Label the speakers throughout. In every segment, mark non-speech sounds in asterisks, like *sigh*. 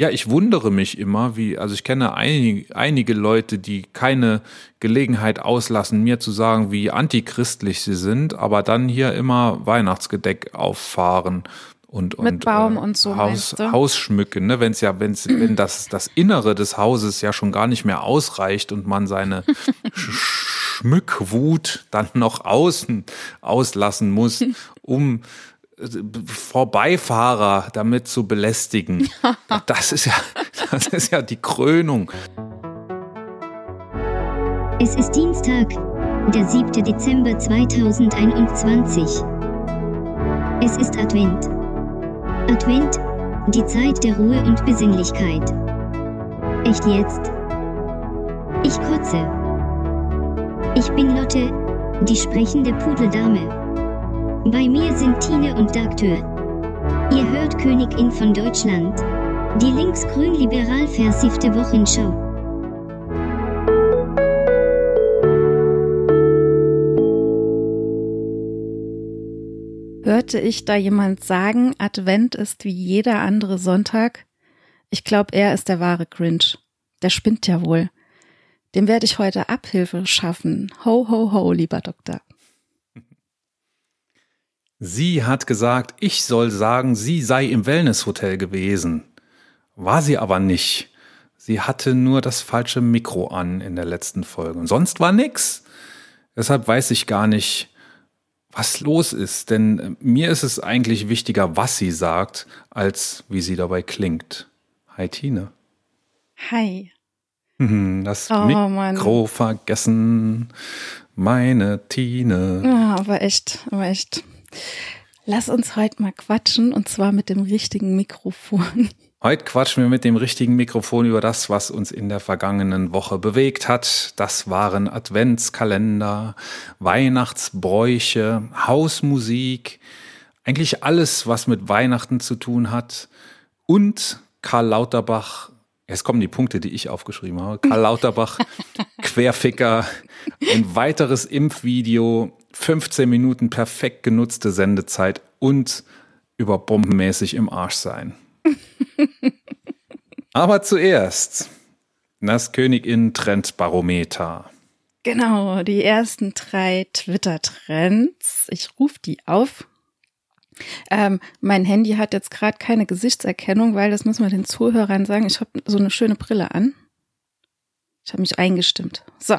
Speaker 1: Ja, ich wundere mich immer, wie, also ich kenne einige, einige Leute, die keine Gelegenheit auslassen, mir zu sagen, wie antichristlich sie sind, aber dann hier immer Weihnachtsgedeck auffahren und, und
Speaker 2: Mit Baum äh, und so
Speaker 1: Haus, Haus schmücken, ne? Wenn's ja, wenn's, *clears throat* wenn das, das Innere des Hauses ja schon gar nicht mehr ausreicht und man seine *laughs* Schmückwut dann noch außen auslassen muss, *laughs* um Vorbeifahrer damit zu belästigen. *laughs* Das ist ja, das ist ja die Krönung.
Speaker 3: Es ist Dienstag, der 7. Dezember 2021. Es ist Advent. Advent, die Zeit der Ruhe und Besinnlichkeit. Echt jetzt? Ich kotze. Ich bin Lotte, die sprechende Pudeldame. Bei mir sind Tine und Dagtür. Ihr hört Königin von Deutschland. Die linksgrün-liberal versiffte Wochenschau.
Speaker 2: Hörte ich da jemand sagen, Advent ist wie jeder andere Sonntag? Ich glaube, er ist der wahre Grinch. Der spinnt ja wohl. Dem werde ich heute Abhilfe schaffen. Ho, ho, ho, lieber Doktor.
Speaker 1: Sie hat gesagt, ich soll sagen, sie sei im Wellnesshotel gewesen. War sie aber nicht. Sie hatte nur das falsche Mikro an in der letzten Folge. Und sonst war nix. Deshalb weiß ich gar nicht, was los ist. Denn mir ist es eigentlich wichtiger, was sie sagt, als wie sie dabei klingt. Hi, Tine.
Speaker 2: Hi.
Speaker 1: Hm, das oh, Mikro Mann. vergessen. Meine Tine.
Speaker 2: Ja, aber echt, aber echt. Lass uns heute mal quatschen und zwar mit dem richtigen Mikrofon.
Speaker 1: Heute quatschen wir mit dem richtigen Mikrofon über das, was uns in der vergangenen Woche bewegt hat. Das waren Adventskalender, Weihnachtsbräuche, Hausmusik, eigentlich alles, was mit Weihnachten zu tun hat. Und Karl Lauterbach, jetzt kommen die Punkte, die ich aufgeschrieben habe. Karl Lauterbach, *laughs* Querficker, ein weiteres Impfvideo, 15 Minuten perfekt genutzte Sendezeit und über bombenmäßig im Arsch sein. *laughs* Aber zuerst das Königin-Trendbarometer.
Speaker 2: Genau, die ersten drei Twitter-Trends. Ich rufe die auf. Ähm, mein Handy hat jetzt gerade keine Gesichtserkennung, weil das muss man den Zuhörern sagen. Ich habe so eine schöne Brille an. Ich habe mich eingestimmt. So,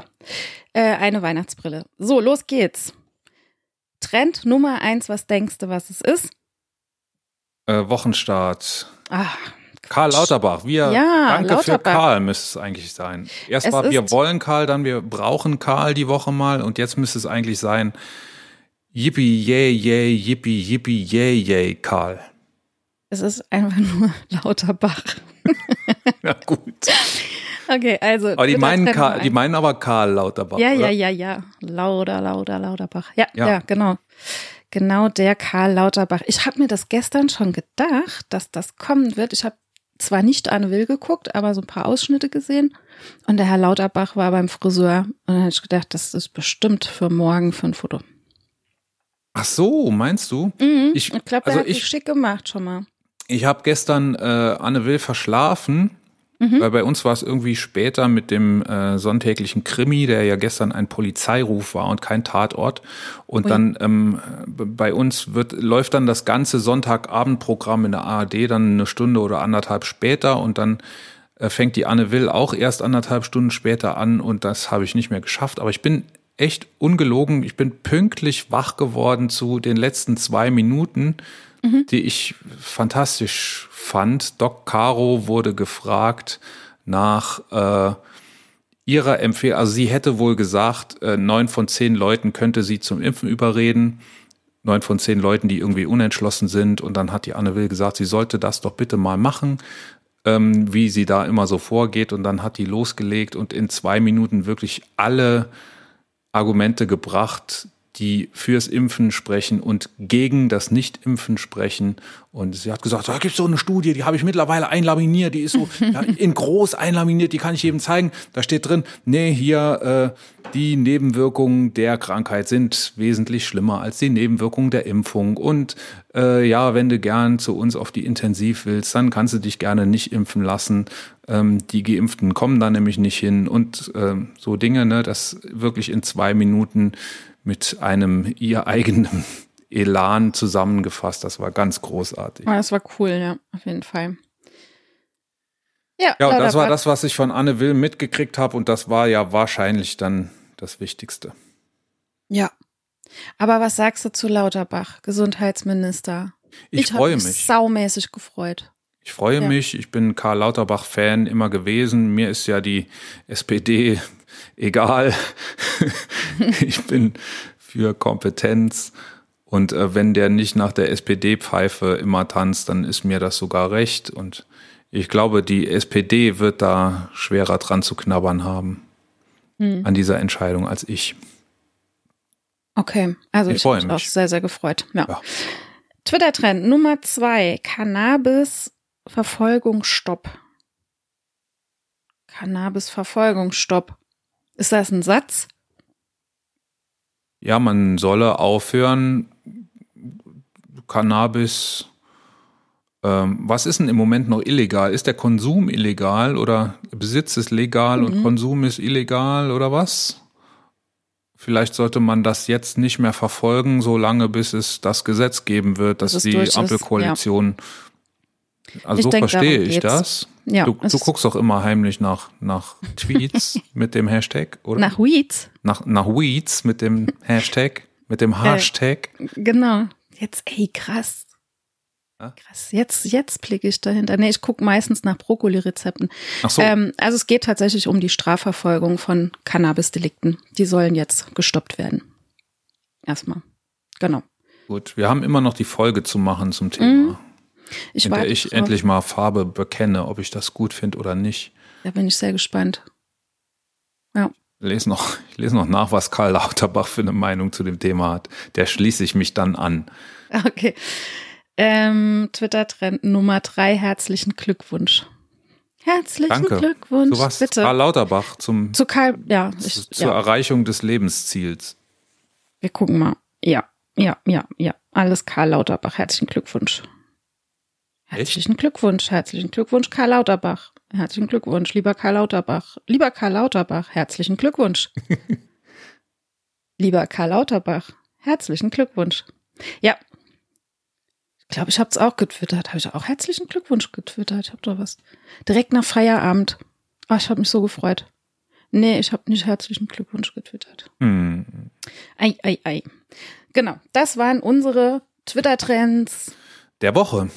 Speaker 2: äh, eine Weihnachtsbrille. So, los geht's. Trend Nummer eins, was denkst du, was es ist?
Speaker 1: Äh, Wochenstart.
Speaker 2: Ach,
Speaker 1: Karl Lauterbach. Wir,
Speaker 2: ja,
Speaker 1: danke
Speaker 2: Lauterbach.
Speaker 1: für Karl müsste es eigentlich sein. Erst es war, wir wollen Karl, dann wir brauchen Karl die Woche mal und jetzt müsste es eigentlich sein, yippie, yay, yay, yippie, yippie, yay, yay, Karl.
Speaker 2: Es ist einfach nur *laughs* Lauterbach. *laughs*
Speaker 1: ja, gut. *laughs*
Speaker 2: Okay, also.
Speaker 1: Aber die meinen, Karl, die meinen aber Karl Lauterbach.
Speaker 2: Ja,
Speaker 1: oder?
Speaker 2: ja, ja, ja. Lauter, Lauter, Lauterbach. Ja, ja, ja, genau. Genau der Karl Lauterbach. Ich habe mir das gestern schon gedacht, dass das kommen wird. Ich habe zwar nicht Anne Will geguckt, aber so ein paar Ausschnitte gesehen. Und der Herr Lauterbach war beim Friseur. Und dann habe ich gedacht, das ist bestimmt für morgen für ein Foto.
Speaker 1: Ach so, meinst du?
Speaker 2: Mhm, ich glaube, er also hat sich schick gemacht schon mal.
Speaker 1: Ich habe gestern äh, Anne Will verschlafen Mhm. Weil bei uns war es irgendwie später mit dem äh, sonntäglichen Krimi, der ja gestern ein Polizeiruf war und kein Tatort. Und Ui. dann ähm, bei uns wird, läuft dann das ganze Sonntagabendprogramm in der ARD dann eine Stunde oder anderthalb später und dann äh, fängt die Anne Will auch erst anderthalb Stunden später an und das habe ich nicht mehr geschafft. Aber ich bin echt ungelogen, ich bin pünktlich wach geworden zu den letzten zwei Minuten mhm. die ich fantastisch fand. Doc Caro wurde gefragt nach äh, ihrer Empfehlung, also sie hätte wohl gesagt, äh, neun von zehn Leuten könnte sie zum Impfen überreden. Neun von zehn Leuten, die irgendwie unentschlossen sind. Und dann hat die Anne Will gesagt, sie sollte das doch bitte mal machen, ähm, wie sie da immer so vorgeht. Und dann hat die losgelegt und in zwei Minuten wirklich alle Argumente gebracht, die fürs Impfen sprechen und gegen das Nicht-Impfen sprechen. Und sie hat gesagt, da gibt es so eine Studie, die habe ich mittlerweile einlaminiert, die ist so *laughs* ja, in groß einlaminiert, die kann ich jedem zeigen. Da steht drin, nee, hier äh, die Nebenwirkungen der Krankheit sind wesentlich schlimmer als die Nebenwirkungen der Impfung. Und äh, ja, wenn du gern zu uns auf die Intensiv willst, dann kannst du dich gerne nicht impfen lassen. Ähm, die Geimpften kommen da nämlich nicht hin und äh, so Dinge, ne, das wirklich in zwei Minuten mit einem ihr eigenen *laughs* Elan zusammengefasst. Das war ganz großartig.
Speaker 2: Ja, das war cool, ja, auf jeden Fall.
Speaker 1: Ja, ja das war das, was ich von Anne Will mitgekriegt habe und das war ja wahrscheinlich dann das Wichtigste.
Speaker 2: Ja. Aber was sagst du zu Lauterbach, Gesundheitsminister?
Speaker 1: Ich, ich freue
Speaker 2: mich.
Speaker 1: mich.
Speaker 2: saumäßig gefreut.
Speaker 1: Ich freue ja. mich. Ich bin Karl Lauterbach-Fan immer gewesen. Mir ist ja die SPD egal. *laughs* ich bin für Kompetenz. Und äh, wenn der nicht nach der SPD-Pfeife immer tanzt, dann ist mir das sogar recht. Und ich glaube, die SPD wird da schwerer dran zu knabbern haben hm. an dieser Entscheidung als ich.
Speaker 2: Okay, also ich, ich bin auch sehr, sehr gefreut. Ja. ja. Twitter-Trend Nummer zwei: Cannabis-Verfolgungsstopp. Cannabis-Verfolgungsstopp. Ist das ein Satz?
Speaker 1: Ja, man solle aufhören, Cannabis. Ähm, was ist denn im Moment noch illegal? Ist der Konsum illegal oder Besitz ist legal mhm. und Konsum ist illegal oder was? Vielleicht sollte man das jetzt nicht mehr verfolgen, solange bis es das Gesetz geben wird, dass die Ampelkoalition ja. Also ich so denk, verstehe ich das. Ja, du, du guckst doch immer heimlich nach, nach Tweets *laughs* mit dem Hashtag, oder?
Speaker 2: Nach Weeds?
Speaker 1: Nach, nach Weeds mit dem Hashtag, mit dem *laughs* Hashtag.
Speaker 2: Äh, genau. Jetzt, ey, krass. Krass, jetzt, jetzt blicke ich dahinter. Nee, ich gucke meistens nach Brokkoli-Rezepten. Ach so. Ähm, also es geht tatsächlich um die Strafverfolgung von Cannabis-Delikten. Die sollen jetzt gestoppt werden. Erstmal. Genau.
Speaker 1: Gut, wir haben immer noch die Folge zu machen zum Thema. Mhm. Ich in der ich drauf. endlich mal Farbe bekenne, ob ich das gut finde oder nicht.
Speaker 2: Da bin ich sehr gespannt. Ja.
Speaker 1: Ich lese noch, ich *laughs* lese noch nach, was Karl Lauterbach für eine Meinung zu dem Thema hat. Der schließe ich mich dann an. *laughs*
Speaker 2: Okay. Ähm, Twitter-Trend Nummer drei. Herzlichen Glückwunsch. Herzlichen Danke. Glückwunsch.
Speaker 1: Zu was? Bitte. Karl Lauterbach zum,
Speaker 2: zu Karl, ja,
Speaker 1: ich, zur ja. Erreichung des Lebensziels.
Speaker 2: Wir gucken mal. Ja, ja, ja, ja. Alles Karl Lauterbach. Herzlichen Glückwunsch. Herzlichen? Glückwunsch, herzlichen Glückwunsch, Karl Lauterbach. Herzlichen Glückwunsch, lieber Karl Lauterbach. Lieber Karl Lauterbach, herzlichen Glückwunsch. *laughs* lieber Karl Lauterbach, herzlichen Glückwunsch. Ja. Ich glaube, ich habe es auch getwittert. Habe ich auch herzlichen Glückwunsch getwittert. Ich habe doch was. Direkt nach Feierabend. Oh, ich habe mich so gefreut. Nee, ich habe nicht herzlichen Glückwunsch getwittert. Hm. Ei, ei, ei. Genau, das waren unsere Twitter-Trends.
Speaker 1: Der Woche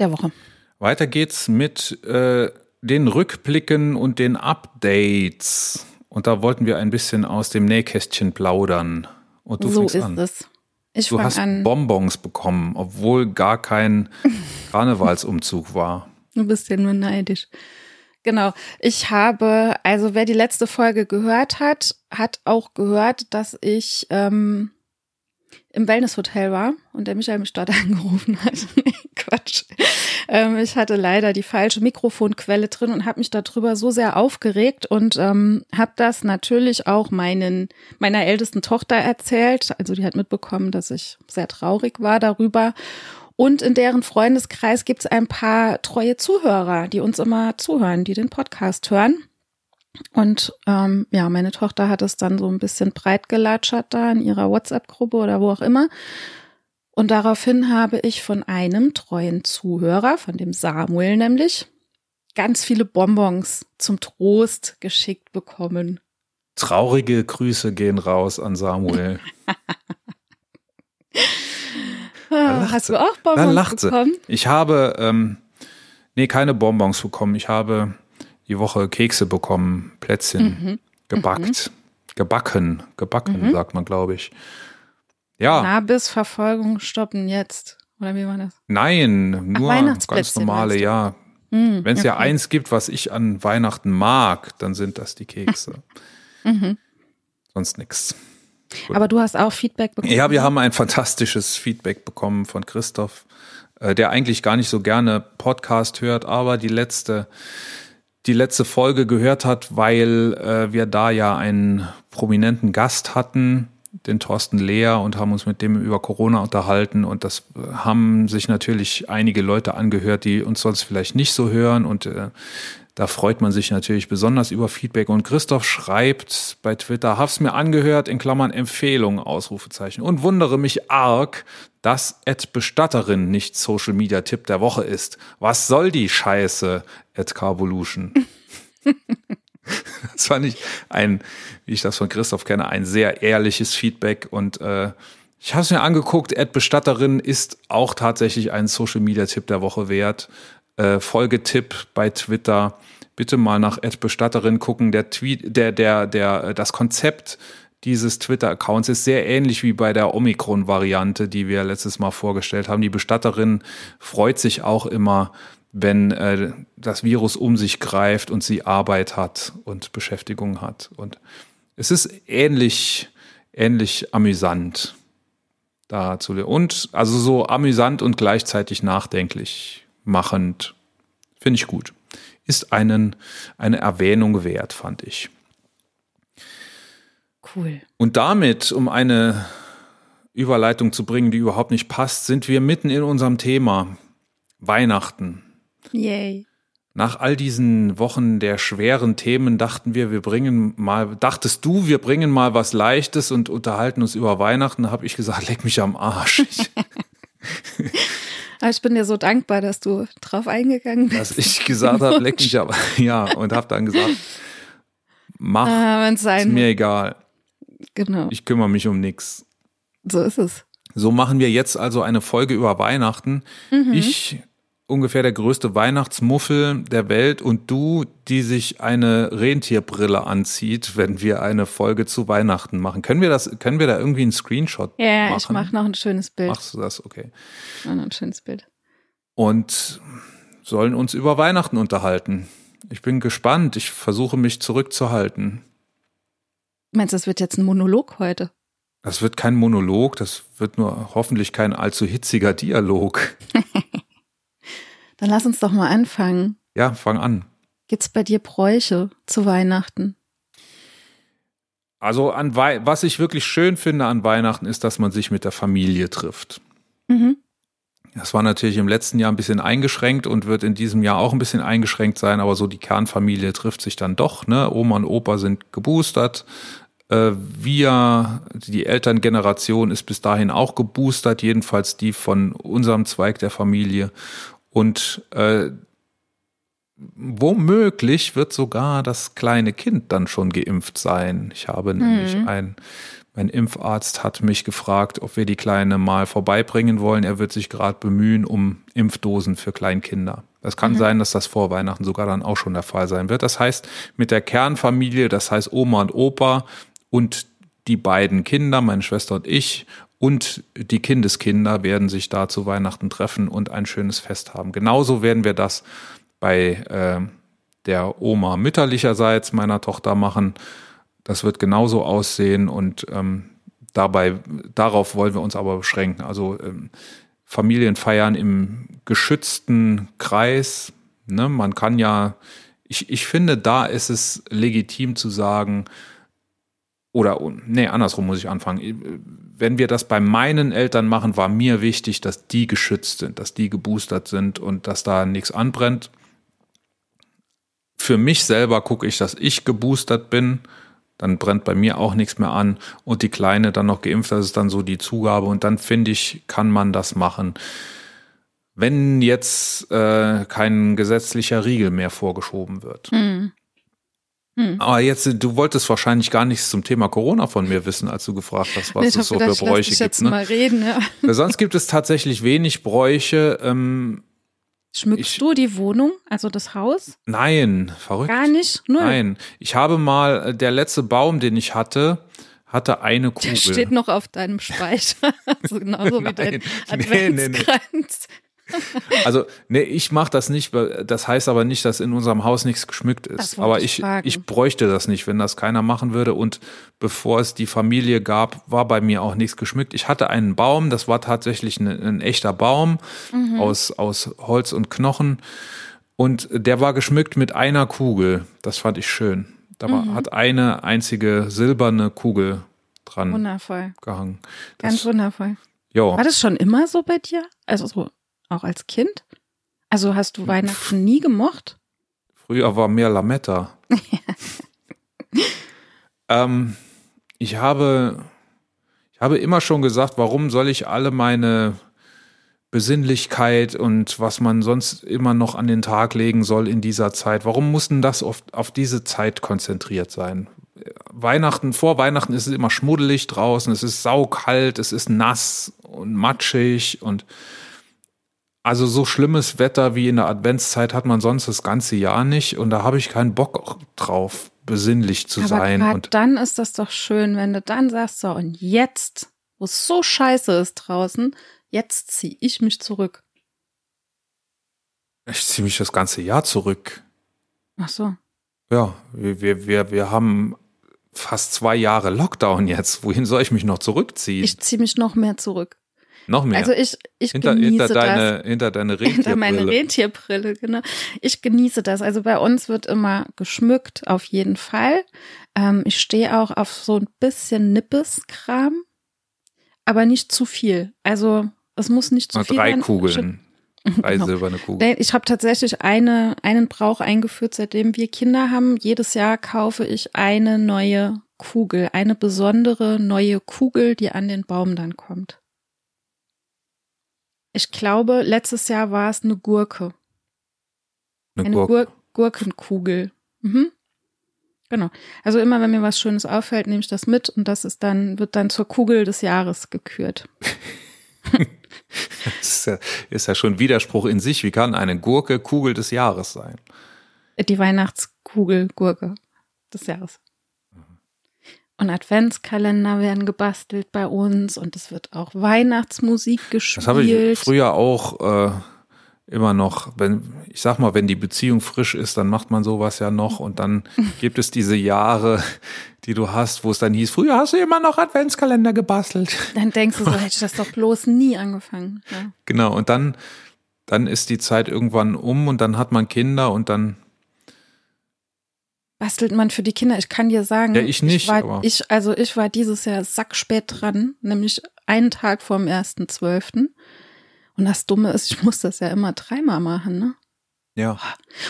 Speaker 2: der Woche.
Speaker 1: Weiter geht's mit äh, den Rückblicken und den Updates. Und da wollten wir ein bisschen aus dem Nähkästchen plaudern. Und du
Speaker 2: so
Speaker 1: fängst
Speaker 2: ist
Speaker 1: an.
Speaker 2: es.
Speaker 1: Ich du hast an. Bonbons bekommen, obwohl gar kein *laughs* Karnevalsumzug war.
Speaker 2: Du bist ja nur neidisch. Genau. Ich habe, also wer die letzte Folge gehört hat, hat auch gehört, dass ich ähm, im Wellnesshotel war und der Michael mich dort *laughs* angerufen hat. Quatsch. Ähm, ich hatte leider die falsche Mikrofonquelle drin und habe mich darüber so sehr aufgeregt und ähm, habe das natürlich auch meinen meiner ältesten Tochter erzählt. Also die hat mitbekommen, dass ich sehr traurig war darüber. Und in deren Freundeskreis gibt es ein paar treue Zuhörer, die uns immer zuhören, die den Podcast hören. Und ähm, ja, meine Tochter hat es dann so ein bisschen breit gelatschert da in ihrer WhatsApp-Gruppe oder wo auch immer. Und daraufhin habe ich von einem treuen Zuhörer, von dem Samuel nämlich, ganz viele Bonbons zum Trost geschickt bekommen.
Speaker 1: Traurige Grüße gehen raus an Samuel. *laughs*
Speaker 2: Hast du auch Bonbons bekommen?
Speaker 1: Ich habe, ähm, nee, keine Bonbons bekommen. Ich habe die Woche Kekse bekommen, Plätzchen mhm. gebackt, mhm. gebacken, gebacken, mhm. sagt man, glaube ich. Ja.
Speaker 2: Nabisverfolgung stoppen jetzt. Oder wie war das?
Speaker 1: Nein, nur Ach, ganz normale, ja. Mhm, Wenn es okay. ja eins gibt, was ich an Weihnachten mag, dann sind das die Kekse. *laughs* mhm. Sonst nichts.
Speaker 2: Aber du hast auch Feedback bekommen.
Speaker 1: Ja, wir haben ein fantastisches Feedback bekommen von Christoph, äh, der eigentlich gar nicht so gerne Podcast hört, aber die letzte, die letzte Folge gehört hat, weil äh, wir da ja einen prominenten Gast hatten, den Thorsten Lehr und haben uns mit dem über Corona unterhalten. Und das haben sich natürlich einige Leute angehört, die uns sonst vielleicht nicht so hören. Und äh, da freut man sich natürlich besonders über Feedback. Und Christoph schreibt bei Twitter, hab's mir angehört, in Klammern Empfehlung, Ausrufezeichen. Und wundere mich arg, dass Ed Bestatterin nicht Social Media Tipp der Woche ist. Was soll die Scheiße, Ed Carvolution? *laughs* das fand ich ein, wie ich das von Christoph kenne, ein sehr ehrliches Feedback und äh, ich habe es mir angeguckt, Ed Bestatterin ist auch tatsächlich ein Social Media Tipp der Woche wert. Äh, Folgetipp bei Twitter bitte mal nach Bestatterin gucken. Der Tweet, der, der, der, das Konzept dieses Twitter-Accounts ist sehr ähnlich wie bei der Omikron-Variante, die wir letztes Mal vorgestellt haben. Die Bestatterin freut sich auch immer, wenn äh, das Virus um sich greift und sie Arbeit hat und Beschäftigung hat. Und es ist ähnlich, ähnlich amüsant dazu. Und also so amüsant und gleichzeitig nachdenklich machend. Finde ich gut ist einen, eine Erwähnung wert, fand ich.
Speaker 2: Cool.
Speaker 1: Und damit, um eine Überleitung zu bringen, die überhaupt nicht passt, sind wir mitten in unserem Thema Weihnachten.
Speaker 2: Yay.
Speaker 1: Nach all diesen Wochen der schweren Themen dachten wir, wir bringen mal, dachtest du, wir bringen mal was Leichtes und unterhalten uns über Weihnachten. Da habe ich gesagt, leck mich am Arsch. *laughs* *laughs*
Speaker 2: Aber ich bin dir so dankbar, dass du drauf eingegangen bist.
Speaker 1: Dass ich gesagt habe, leck mich *laughs* aber, ja, und habe dann gesagt, mach, ah, ist mir egal.
Speaker 2: Genau.
Speaker 1: Ich kümmere mich um nichts.
Speaker 2: So ist es.
Speaker 1: So machen wir jetzt also eine Folge über Weihnachten. Mhm. Ich ungefähr der größte Weihnachtsmuffel der Welt und du, die sich eine Rentierbrille anzieht, wenn wir eine Folge zu Weihnachten machen. Können wir das, können wir da irgendwie einen Screenshot
Speaker 2: ja,
Speaker 1: machen?
Speaker 2: Ja, ich mache noch ein schönes Bild.
Speaker 1: Machst du das? Okay.
Speaker 2: Noch ein schönes Bild.
Speaker 1: Und sollen uns über Weihnachten unterhalten. Ich bin gespannt. Ich versuche mich zurückzuhalten.
Speaker 2: Meinst du, das wird jetzt ein Monolog heute?
Speaker 1: Das wird kein Monolog, das wird nur hoffentlich kein allzu hitziger Dialog. *laughs*
Speaker 2: Dann lass uns doch mal anfangen.
Speaker 1: Ja, fang an.
Speaker 2: Gibt's bei dir Bräuche zu Weihnachten?
Speaker 1: Also an Wei was ich wirklich schön finde an Weihnachten ist, dass man sich mit der Familie trifft. Mhm. Das war natürlich im letzten Jahr ein bisschen eingeschränkt und wird in diesem Jahr auch ein bisschen eingeschränkt sein, aber so die Kernfamilie trifft sich dann doch. Ne? Oma und Opa sind geboostert. Äh, wir, die Elterngeneration ist bis dahin auch geboostert, jedenfalls die von unserem Zweig der Familie. Und äh, womöglich wird sogar das kleine Kind dann schon geimpft sein. Ich habe mhm. nämlich ein, mein Impfarzt hat mich gefragt, ob wir die Kleine mal vorbeibringen wollen. Er wird sich gerade bemühen um Impfdosen für Kleinkinder. Es kann mhm. sein, dass das vor Weihnachten sogar dann auch schon der Fall sein wird. Das heißt, mit der Kernfamilie, das heißt Oma und Opa und die beiden Kinder, meine Schwester und ich und die Kindeskinder werden sich da zu Weihnachten treffen und ein schönes Fest haben. Genauso werden wir das bei äh, der Oma mütterlicherseits meiner Tochter machen. Das wird genauso aussehen und ähm, dabei, darauf wollen wir uns aber beschränken. Also ähm, Familienfeiern im geschützten Kreis. Ne? Man kann ja, ich, ich finde, da ist es legitim zu sagen, oder nee, andersrum muss ich anfangen. Wenn wir das bei meinen Eltern machen, war mir wichtig, dass die geschützt sind, dass die geboostert sind und dass da nichts anbrennt. Für mich selber gucke ich, dass ich geboostert bin, dann brennt bei mir auch nichts mehr an und die Kleine dann noch geimpft, das ist dann so die Zugabe und dann finde ich, kann man das machen. Wenn jetzt äh, kein gesetzlicher Riegel mehr vorgeschoben wird. Mhm. Hm. Aber jetzt, du wolltest wahrscheinlich gar nichts zum Thema Corona von mir wissen, als du gefragt hast, was es so für Bräuche gibt. Jetzt
Speaker 2: ne? mal reden, ja. *laughs*
Speaker 1: Sonst gibt es tatsächlich wenig Bräuche. Ähm,
Speaker 2: Schmückst ich, du die Wohnung, also das Haus?
Speaker 1: Nein, verrückt.
Speaker 2: Gar nicht? Null.
Speaker 1: Nein. Ich habe mal, äh, der letzte Baum, den ich hatte, hatte eine Kugel. Der
Speaker 2: steht noch auf deinem Speicher. *laughs* also genauso wie *laughs* dein Adventskranz. Nee, nee, nee. *laughs*
Speaker 1: Also, nee, ich mache das nicht. Das heißt aber nicht, dass in unserem Haus nichts geschmückt ist. Aber
Speaker 2: ich
Speaker 1: ich,
Speaker 2: fragen.
Speaker 1: ich bräuchte das nicht, wenn das keiner machen würde. Und bevor es die Familie gab, war bei mir auch nichts geschmückt. Ich hatte einen Baum, das war tatsächlich ein, ein echter Baum
Speaker 2: Mhm.
Speaker 1: aus, aus Holz und Knochen. Und der war geschmückt mit einer Kugel. Das fand ich schön. Da war,
Speaker 2: Mhm.
Speaker 1: hat eine einzige silberne Kugel dran
Speaker 2: Wundervoll.
Speaker 1: gehangen.
Speaker 2: Ganz
Speaker 1: Das,
Speaker 2: wundervoll.
Speaker 1: ja.
Speaker 2: War das schon immer so bei dir? Also so auch als Kind? Also hast du Weihnachten nie gemocht?
Speaker 1: Früher war mehr Lametta. *laughs* ähm, ich habe, ich habe immer schon gesagt, warum soll ich alle meine Besinnlichkeit und was man sonst immer noch an den Tag legen soll in dieser Zeit, warum muss denn das auf, auf diese Zeit konzentriert sein? Weihnachten, vor Weihnachten ist es immer schmuddelig draußen, es ist saukalt, es ist nass und matschig und also so schlimmes Wetter wie in der Adventszeit hat man sonst das ganze Jahr nicht und da habe ich keinen Bock drauf, besinnlich zu
Speaker 2: Aber
Speaker 1: sein. Und
Speaker 2: dann ist das doch schön, wenn du dann sagst, so und jetzt, wo es so scheiße ist draußen, jetzt ziehe ich mich zurück.
Speaker 1: ich ziehe mich das ganze Jahr zurück.
Speaker 2: Ach so.
Speaker 1: Ja, wir, wir, wir, wir haben fast zwei Jahre Lockdown jetzt. Wohin soll ich mich noch zurückziehen?
Speaker 2: Ich ziehe mich noch mehr zurück.
Speaker 1: Noch mehr.
Speaker 2: Also ich, ich
Speaker 1: hinter,
Speaker 2: genieße
Speaker 1: hinter,
Speaker 2: das.
Speaker 1: deine, hinter deine *laughs*
Speaker 2: Hinter meine
Speaker 1: Rentierbrille.
Speaker 2: Rentierbrille, genau. Ich genieße das. Also bei uns wird immer geschmückt, auf jeden Fall. Ähm, ich stehe auch auf so ein bisschen Nippes-Kram, aber nicht zu viel. Also es muss nicht zu
Speaker 1: Mal
Speaker 2: viel
Speaker 1: drei
Speaker 2: sein.
Speaker 1: Kugeln. Drei *laughs*
Speaker 2: Genau.
Speaker 1: silberne Kugeln.
Speaker 2: Ich habe tatsächlich eine, einen Brauch eingeführt, seitdem wir Kinder haben. Jedes Jahr kaufe ich eine neue Kugel, eine besondere neue Kugel, die an den Baum dann kommt. Ich glaube, letztes Jahr war es eine Gurke.
Speaker 1: Eine
Speaker 2: Eine
Speaker 1: Gurke.
Speaker 2: Gur Gurkenkugel. Mhm. Genau. Also immer, wenn mir was Schönes auffällt, nehme ich das mit und das ist dann, wird dann zur Kugel des Jahres gekürt. *laughs*
Speaker 1: Das ist ja, ist ja schon Widerspruch in sich. Wie kann eine Gurke Kugel des Jahres sein?
Speaker 2: Die Weihnachtskugel Gurke des Jahres. Und Adventskalender werden gebastelt bei uns und es wird auch Weihnachtsmusik gespielt.
Speaker 1: Das habe ich früher auch äh, immer noch, wenn, ich sag mal, wenn die Beziehung frisch ist, dann macht man sowas ja noch und dann *laughs* gibt es diese Jahre, die du hast, wo es dann hieß, früher hast du immer noch Adventskalender gebastelt.
Speaker 2: Dann denkst du so, *laughs* hätte ich das doch bloß nie angefangen. Ja.
Speaker 1: Genau, und dann, dann ist die Zeit irgendwann um und dann hat man Kinder und dann,
Speaker 2: Bastelt man für die Kinder? Ich kann dir sagen,
Speaker 1: Ja, ich nicht,
Speaker 2: Ich war, ich, also ich war dieses Jahr sackspät dran, nämlich einen Tag vor dem 1.12. Und das Dumme ist, ich muss das ja immer dreimal machen, ne?
Speaker 1: ja.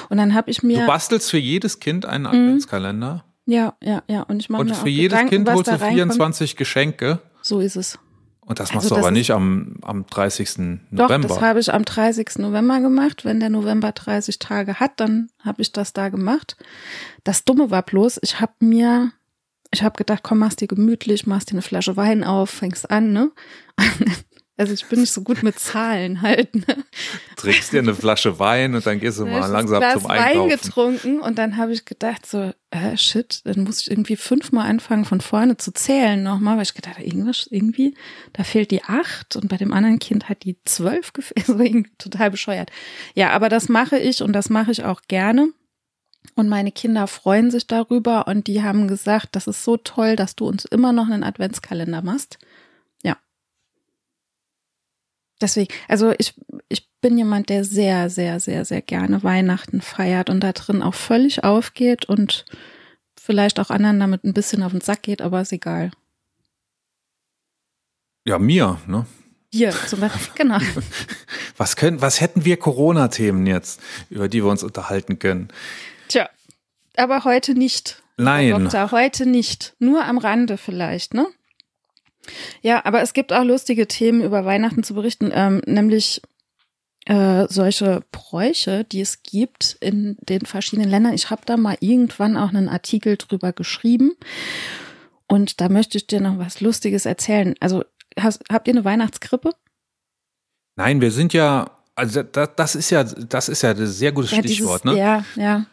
Speaker 2: Und dann habe ich
Speaker 1: Du
Speaker 2: mir,
Speaker 1: bastelst für jedes Kind einen Adventskalender
Speaker 2: ja, ja, ja, und ich mache
Speaker 1: und
Speaker 2: mir
Speaker 1: für jedes
Speaker 2: Gedanken,
Speaker 1: Kind holst du
Speaker 2: reinkommt.
Speaker 1: 24 Geschenke
Speaker 2: So ist es.
Speaker 1: Und das
Speaker 2: Also
Speaker 1: machst du
Speaker 2: das
Speaker 1: aber nicht am, am 30.
Speaker 2: Doch,
Speaker 1: November.
Speaker 2: das habe ich am 30. November gemacht. Wenn der November 30 Tage hat, dann habe ich das da gemacht. Das Dumme war bloß, ich habe mir, ich habe gedacht, komm, machst dir gemütlich, machst dir eine Flasche Wein auf, fängst an, ne? *laughs* Also ich bin nicht so gut mit Zahlen halt, ne?
Speaker 1: trinkst dir eine Flasche Wein und dann gehst du mal langsam
Speaker 2: das
Speaker 1: zum
Speaker 2: Glas Wein
Speaker 1: Einkaufen.
Speaker 2: getrunken und dann habe ich gedacht so, äh, shit, dann muss ich irgendwie fünfmal anfangen von vorne zu zählen nochmal, weil ich gedacht habe, irgendwas, irgendwie, da fehlt die acht und bei dem anderen Kind hat die zwölf *laughs* gefehlt, so irgendwie total bescheuert. Ja, aber das mache ich und das mache ich auch gerne. Und meine Kinder freuen sich darüber und die haben gesagt, das ist so toll, dass du uns immer noch einen Adventskalender machst. Deswegen, also ich, ich bin jemand, der sehr, sehr, sehr, sehr gerne Weihnachten feiert und da drin auch völlig aufgeht und vielleicht auch anderen damit ein bisschen auf den Sack geht, aber ist egal.
Speaker 1: Ja, mir, ne?
Speaker 2: Hier zum Beispiel, *laughs* genau.
Speaker 1: Was können, was hätten wir Corona-Themen jetzt, über die wir uns unterhalten können?
Speaker 2: Tja, aber heute nicht.
Speaker 1: Nein.
Speaker 2: Doktor, heute nicht. Nur am Rande vielleicht, ne? Ja, aber es gibt auch lustige Themen über Weihnachten zu berichten, ähm, nämlich äh, solche Bräuche, die es gibt in den verschiedenen Ländern. Ich habe da mal irgendwann auch einen Artikel drüber geschrieben und da möchte ich dir noch was Lustiges erzählen. Also hast, habt ihr eine Weihnachtskrippe?
Speaker 1: Nein, wir sind ja, also das, das ist ja, das ist ja ein sehr gutes
Speaker 2: Ja, dieses-
Speaker 1: Stichwort, ne?
Speaker 2: Ja, ja.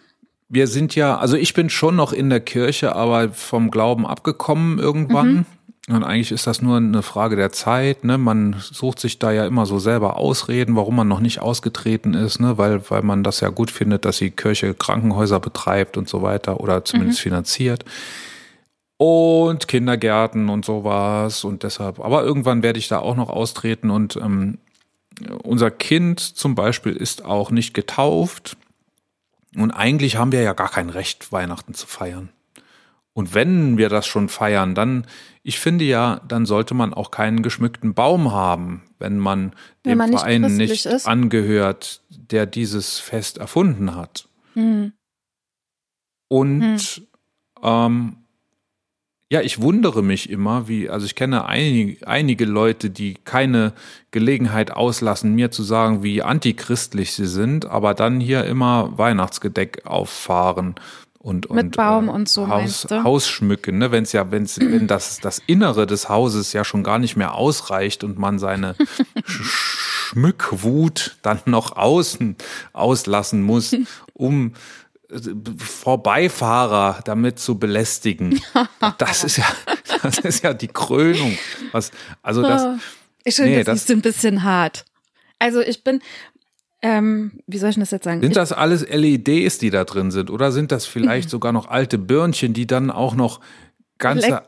Speaker 1: Wir sind ja, also ich bin schon noch in der Kirche, aber vom Glauben abgekommen irgendwann.
Speaker 2: Mhm.
Speaker 1: Und eigentlich ist das nur eine Frage der Zeit. Ne? Man sucht sich da ja immer so selber Ausreden, warum man noch nicht ausgetreten ist, ne? weil, weil man das ja gut findet, dass die Kirche Krankenhäuser betreibt und so weiter oder zumindest mhm. finanziert. Und Kindergärten und sowas. Und deshalb, aber irgendwann werde ich da auch noch austreten. Und ähm, unser Kind zum Beispiel ist auch nicht getauft. Und eigentlich haben wir ja gar kein Recht, Weihnachten zu feiern. Und wenn wir das schon feiern, dann, ich finde ja, dann sollte man auch keinen geschmückten Baum haben, wenn man wenn dem man nicht Verein nicht ist. angehört, der dieses Fest erfunden hat. Hm. Und hm. Ähm, ja, ich wundere mich immer, wie, also ich kenne einige, einige Leute, die keine Gelegenheit auslassen, mir zu sagen, wie antichristlich sie sind, aber dann hier immer Weihnachtsgedeck auffahren und,
Speaker 2: mit Baum äh, und so
Speaker 1: Haus, Haus schmücken, ne? Wenn's ja, wenn's, *clears throat* wenn das das Innere des Hauses ja schon gar nicht mehr ausreicht und man seine *laughs* Schmückwut dann noch außen auslassen muss, *laughs* um Vorbeifahrer damit zu belästigen. *laughs* Das ist ja, das ist ja die Krönung. Was, also das. Oh,
Speaker 2: ich finde, nee, das ist ein bisschen hart. Also ich bin, ähm, wie soll ich das jetzt sagen?
Speaker 1: Sind das alles LEDs, die da drin sind? Oder sind das vielleicht sogar noch alte Birnchen, die dann auch noch ganze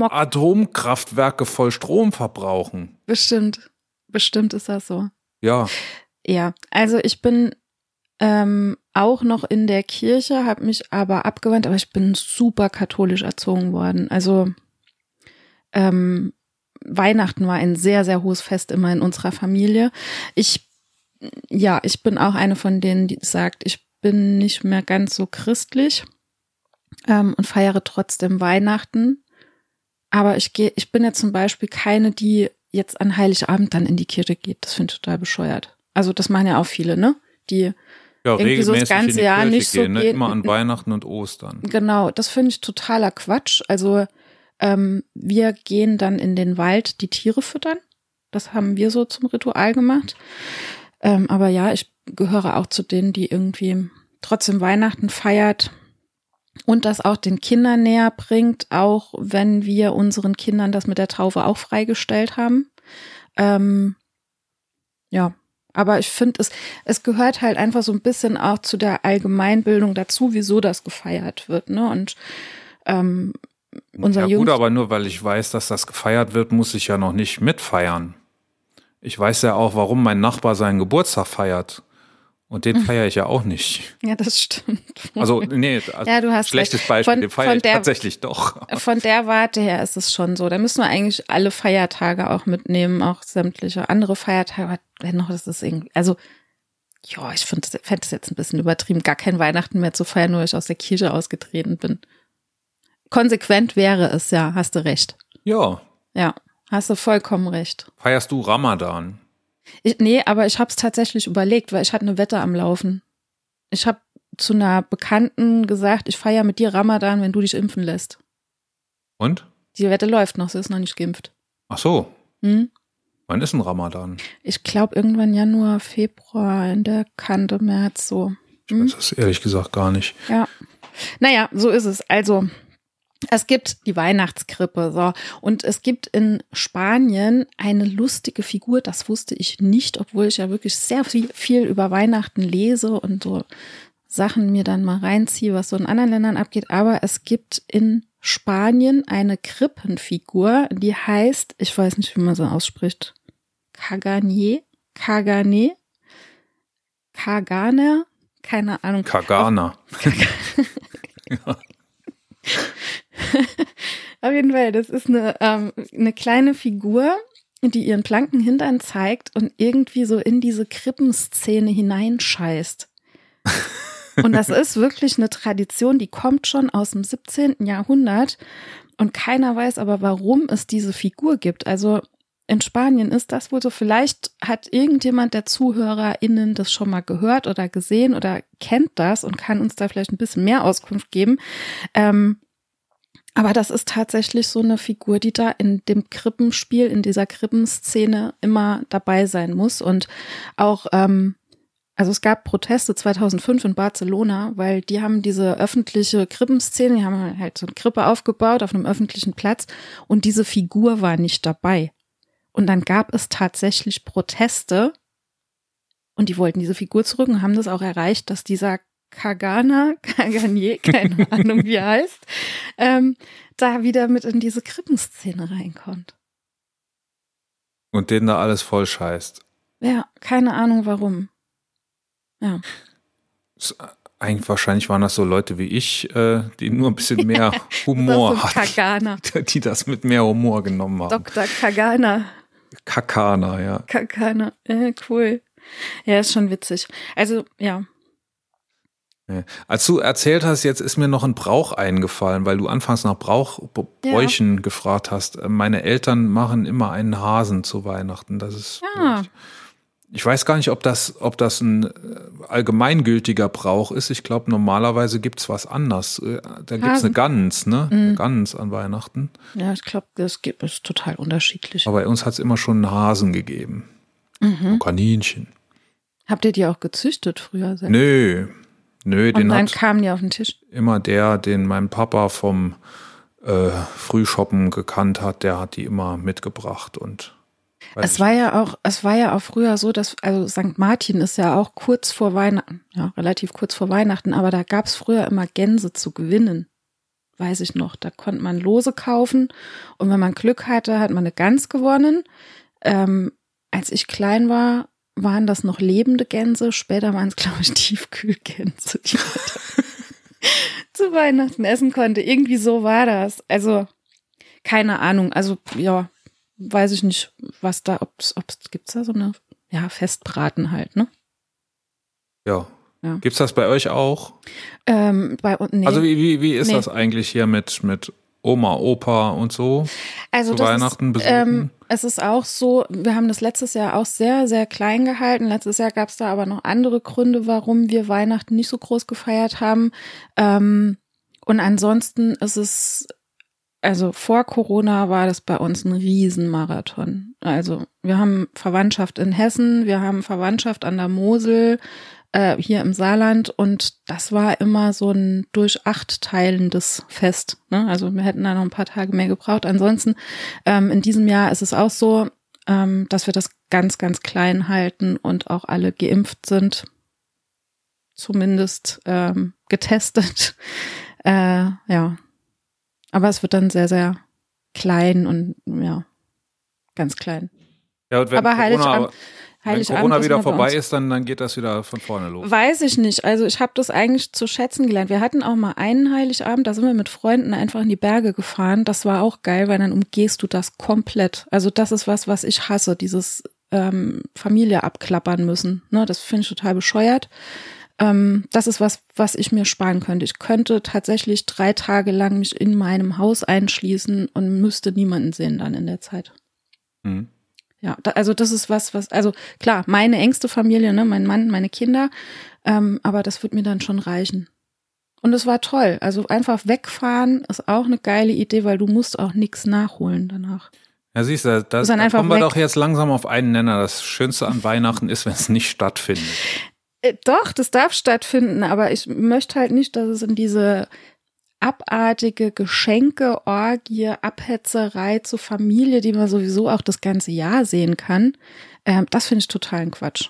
Speaker 1: Atomkraftwerke voll Strom verbrauchen?
Speaker 2: Bestimmt. Bestimmt ist das so.
Speaker 1: Ja.
Speaker 2: Ja, also ich bin ähm, auch noch in der Kirche, habe mich aber abgewandt, aber ich bin super katholisch erzogen worden. Also ähm, Weihnachten war ein sehr, sehr hohes Fest immer in unserer Familie. Ich, ja, ich bin auch eine von denen, die sagt, ich bin nicht mehr ganz so christlich ähm, und feiere trotzdem Weihnachten. Aber ich gehe, ich bin ja zum Beispiel keine, die jetzt an Heiligabend dann in die Kirche geht. Das finde ich total bescheuert. Also das machen ja auch viele, ne? Die
Speaker 1: ja, irgendwie so das ganze Jahr nicht so gehen, ne? immer an Weihnachten und Ostern.
Speaker 2: Genau, das finde ich totaler Quatsch. Also ähm, wir gehen dann in den Wald die Tiere füttern. Das haben wir so zum Ritual gemacht. Ähm, aber ja, ich gehöre auch zu denen, die irgendwie trotzdem Weihnachten feiert und das auch den Kindern näher bringt, auch wenn wir unseren Kindern das mit der Taufe auch freigestellt haben. Ähm, ja, aber ich finde, es, es gehört halt einfach so ein bisschen auch zu der Allgemeinbildung dazu, wieso das gefeiert wird. Ne? Und ähm, unser
Speaker 1: Ja gut, aber nur weil ich weiß, dass das gefeiert wird, muss ich ja noch nicht mitfeiern. Ich weiß ja auch, warum mein Nachbar seinen Geburtstag feiert. Und den feiere ich ja auch nicht.
Speaker 2: Ja, das stimmt.
Speaker 1: Also, nee, *laughs* also
Speaker 2: ja, du hast
Speaker 1: schlechtes recht. Beispiel, von, den feiere ich der, tatsächlich doch.
Speaker 2: Von der Warte her ist es schon so. Da müssen wir eigentlich alle Feiertage auch mitnehmen, auch sämtliche andere Feiertage. Wenn noch, das ist irgendwie, also, ja, ich finde fänd es jetzt ein bisschen übertrieben, gar kein Weihnachten mehr zu feiern, nur weil ich aus der Kirche ausgetreten bin. Konsequent wäre es, ja, hast du recht.
Speaker 1: Ja.
Speaker 2: Ja, hast du vollkommen recht.
Speaker 1: Feierst du Ramadan?
Speaker 2: Ich, nee, aber ich habe es tatsächlich überlegt, weil ich hatte eine Wette am Laufen. Ich habe zu einer Bekannten gesagt, ich feiere mit dir Ramadan, wenn du dich impfen lässt.
Speaker 1: Und?
Speaker 2: Die Wette läuft noch, sie ist noch nicht geimpft.
Speaker 1: Ach so. Hm? Wann ist ein Ramadan?
Speaker 2: Ich glaube irgendwann Januar, Februar in der Kante, März so.
Speaker 1: Hm? Ich weiß das ehrlich gesagt gar nicht.
Speaker 2: Ja. Naja, so ist es. Also, es gibt die Weihnachtskrippe, so. Und es gibt in Spanien eine lustige Figur, das wusste ich nicht, obwohl ich ja wirklich sehr viel, viel über Weihnachten lese und so Sachen mir dann mal reinziehe, was so in anderen Ländern abgeht. Aber es gibt in Spanien eine Krippenfigur, die heißt, ich weiß nicht, wie man so ausspricht, Kagane, Kagane, Kagane, keine Ahnung.
Speaker 1: Kagana. *laughs* *laughs* *laughs*
Speaker 2: Auf jeden Fall, das ist eine, ähm, eine kleine Figur, die ihren blanken Hintern zeigt und irgendwie so in diese Krippenszene hineinscheißt. *laughs* Und das ist wirklich eine Tradition, die kommt schon aus dem 17. Jahrhundert und keiner weiß aber, warum es diese Figur gibt. Also in Spanien ist das wohl so. Vielleicht hat irgendjemand der ZuhörerInnen das schon mal gehört oder gesehen oder kennt das und kann uns da vielleicht ein bisschen mehr Auskunft geben. Ähm, aber das ist tatsächlich so eine Figur, die da in dem Krippenspiel, in dieser Krippenszene immer dabei sein muss und auch ähm, Also es gab Proteste 2005 in Barcelona, weil die haben diese öffentliche Krippenszene, die haben halt so eine Krippe aufgebaut auf einem öffentlichen Platz und diese Figur war nicht dabei. Und dann gab es tatsächlich Proteste und die wollten diese Figur zurück und haben das auch erreicht, dass dieser Kagana, Kaganye, *laughs* keine Ahnung wie er heißt, ähm, da wieder mit in diese Krippenszene reinkommt.
Speaker 1: Und denen da alles voll scheißt.
Speaker 2: Ja, keine Ahnung warum. Ja.
Speaker 1: Eigentlich wahrscheinlich waren das so Leute wie ich, äh, die nur ein bisschen mehr *laughs* Humor hatten.
Speaker 2: Kagana. *laughs*
Speaker 1: Die das mit mehr Humor genommen haben.
Speaker 2: Dr. Kagana.
Speaker 1: Kakana, ja.
Speaker 2: Kagana. Ja, cool. Ja, ist schon witzig. Also, ja.
Speaker 1: Als du erzählt hast, jetzt ist mir noch ein Brauch eingefallen, weil du anfangs nach Brauch, Bräuchen ja. gefragt hast. Meine Eltern machen immer einen Hasen zu Weihnachten. Das ist.
Speaker 2: Ja.
Speaker 1: Ich weiß gar nicht, ob das, ob das ein äh, allgemeingültiger Brauch ist. Ich glaube, normalerweise gibt's was anders. Äh, Da gibt's eine Gans, ne?
Speaker 2: Mhm.
Speaker 1: Eine Gans an Weihnachten.
Speaker 2: Ja, ich glaube, das gibt es total unterschiedlich.
Speaker 1: Aber bei uns hat's immer schon einen Hasen gegeben.
Speaker 2: Mhm.
Speaker 1: Ein Kaninchen.
Speaker 2: Habt ihr die auch gezüchtet früher? selbst?
Speaker 1: Nö. Nö,
Speaker 2: Und
Speaker 1: den
Speaker 2: dann
Speaker 1: hat
Speaker 2: kamen die auf den Tisch.
Speaker 1: immer der, den mein Papa vom äh, Frühshoppen gekannt hat, der hat die immer mitgebracht und
Speaker 2: Es war ja auch, es war ja auch früher so, dass, also St. Martin ist ja auch kurz vor Weihnachten, ja, relativ kurz vor Weihnachten, aber da gab's früher immer Gänse zu gewinnen. Weiß ich noch. Da konnte man Lose kaufen und wenn man Glück hatte, hat man eine Gans gewonnen. Ähm, als ich klein war, waren das noch lebende Gänse. Später waren es, glaube ich, *laughs* Tiefkühlgänse, die man *laughs* zu Weihnachten essen konnte. Irgendwie so war das. Also, keine Ahnung. Also, ja, weiß ich nicht, was da, ob's, ob's, gibt's da so eine, ja, Festbraten halt, ne?
Speaker 1: Ja.
Speaker 2: Ja.
Speaker 1: Gibt's das bei euch auch?
Speaker 2: Ähm, bei uns, nee.
Speaker 1: Also wie, wie, wie ist
Speaker 2: Nee.
Speaker 1: das eigentlich hier mit, mit Oma, Opa und so?
Speaker 2: Also
Speaker 1: zu Weihnachten
Speaker 2: ist,
Speaker 1: besuchen?
Speaker 2: ähm, es ist auch so, wir haben das letztes Jahr auch sehr, sehr klein gehalten. Letztes Jahr gab es da aber noch andere Gründe, warum wir Weihnachten nicht so groß gefeiert haben. Ähm, und ansonsten ist es, also vor Corona war das bei uns ein Riesenmarathon. Also wir haben Verwandtschaft in Hessen, wir haben Verwandtschaft an der Mosel, äh, hier im Saarland und das war immer so ein durch acht teilendes Fest. Ne? Also wir hätten da noch ein paar Tage mehr gebraucht. Ansonsten ähm, in diesem Jahr ist es auch so, ähm, dass wir das ganz, ganz klein halten und auch alle geimpft sind, zumindest ähm, *laughs* getestet. Äh, ja, aber es wird dann sehr, sehr klein und ja, ganz klein.
Speaker 1: Ja, und wenn
Speaker 2: aber
Speaker 1: Corona,
Speaker 2: Heiligabend,
Speaker 1: wenn
Speaker 2: Heiligabend
Speaker 1: Corona wieder vorbei ist, dann, dann geht das wieder von vorne los.
Speaker 2: Weiß ich nicht. Also ich habe das eigentlich zu schätzen gelernt. Wir hatten auch mal einen Heiligabend, da sind wir mit Freunden einfach in die Berge gefahren. Das war auch geil, weil dann umgehst du das komplett. Also das ist was, was ich hasse, dieses ähm, Familie abklappern müssen. Ne, das finde ich total bescheuert. Ähm, das ist was, was ich mir sparen könnte. Ich könnte tatsächlich drei Tage lang mich in meinem Haus einschließen und müsste niemanden sehen dann in der Zeit.
Speaker 1: Hm.
Speaker 2: Ja, da, also das ist was, was, also klar, meine engste Familie, ne, mein Mann, meine Kinder, ähm, aber das wird mir dann schon reichen. Und es war toll. Also einfach wegfahren ist auch eine geile Idee, weil du musst auch nichts nachholen danach.
Speaker 1: Ja, siehst du, da, da
Speaker 2: einfach
Speaker 1: kommen wir
Speaker 2: weg.
Speaker 1: doch jetzt langsam auf einen Nenner. Das Schönste an Weihnachten ist, wenn es nicht stattfindet.
Speaker 2: Äh, doch, das darf stattfinden, aber ich möchte halt nicht, dass es in diese abartige Geschenke, Orgie, Abhetzerei zur Familie, die man sowieso auch das ganze Jahr sehen kann, ähm, das finde ich totalen Quatsch.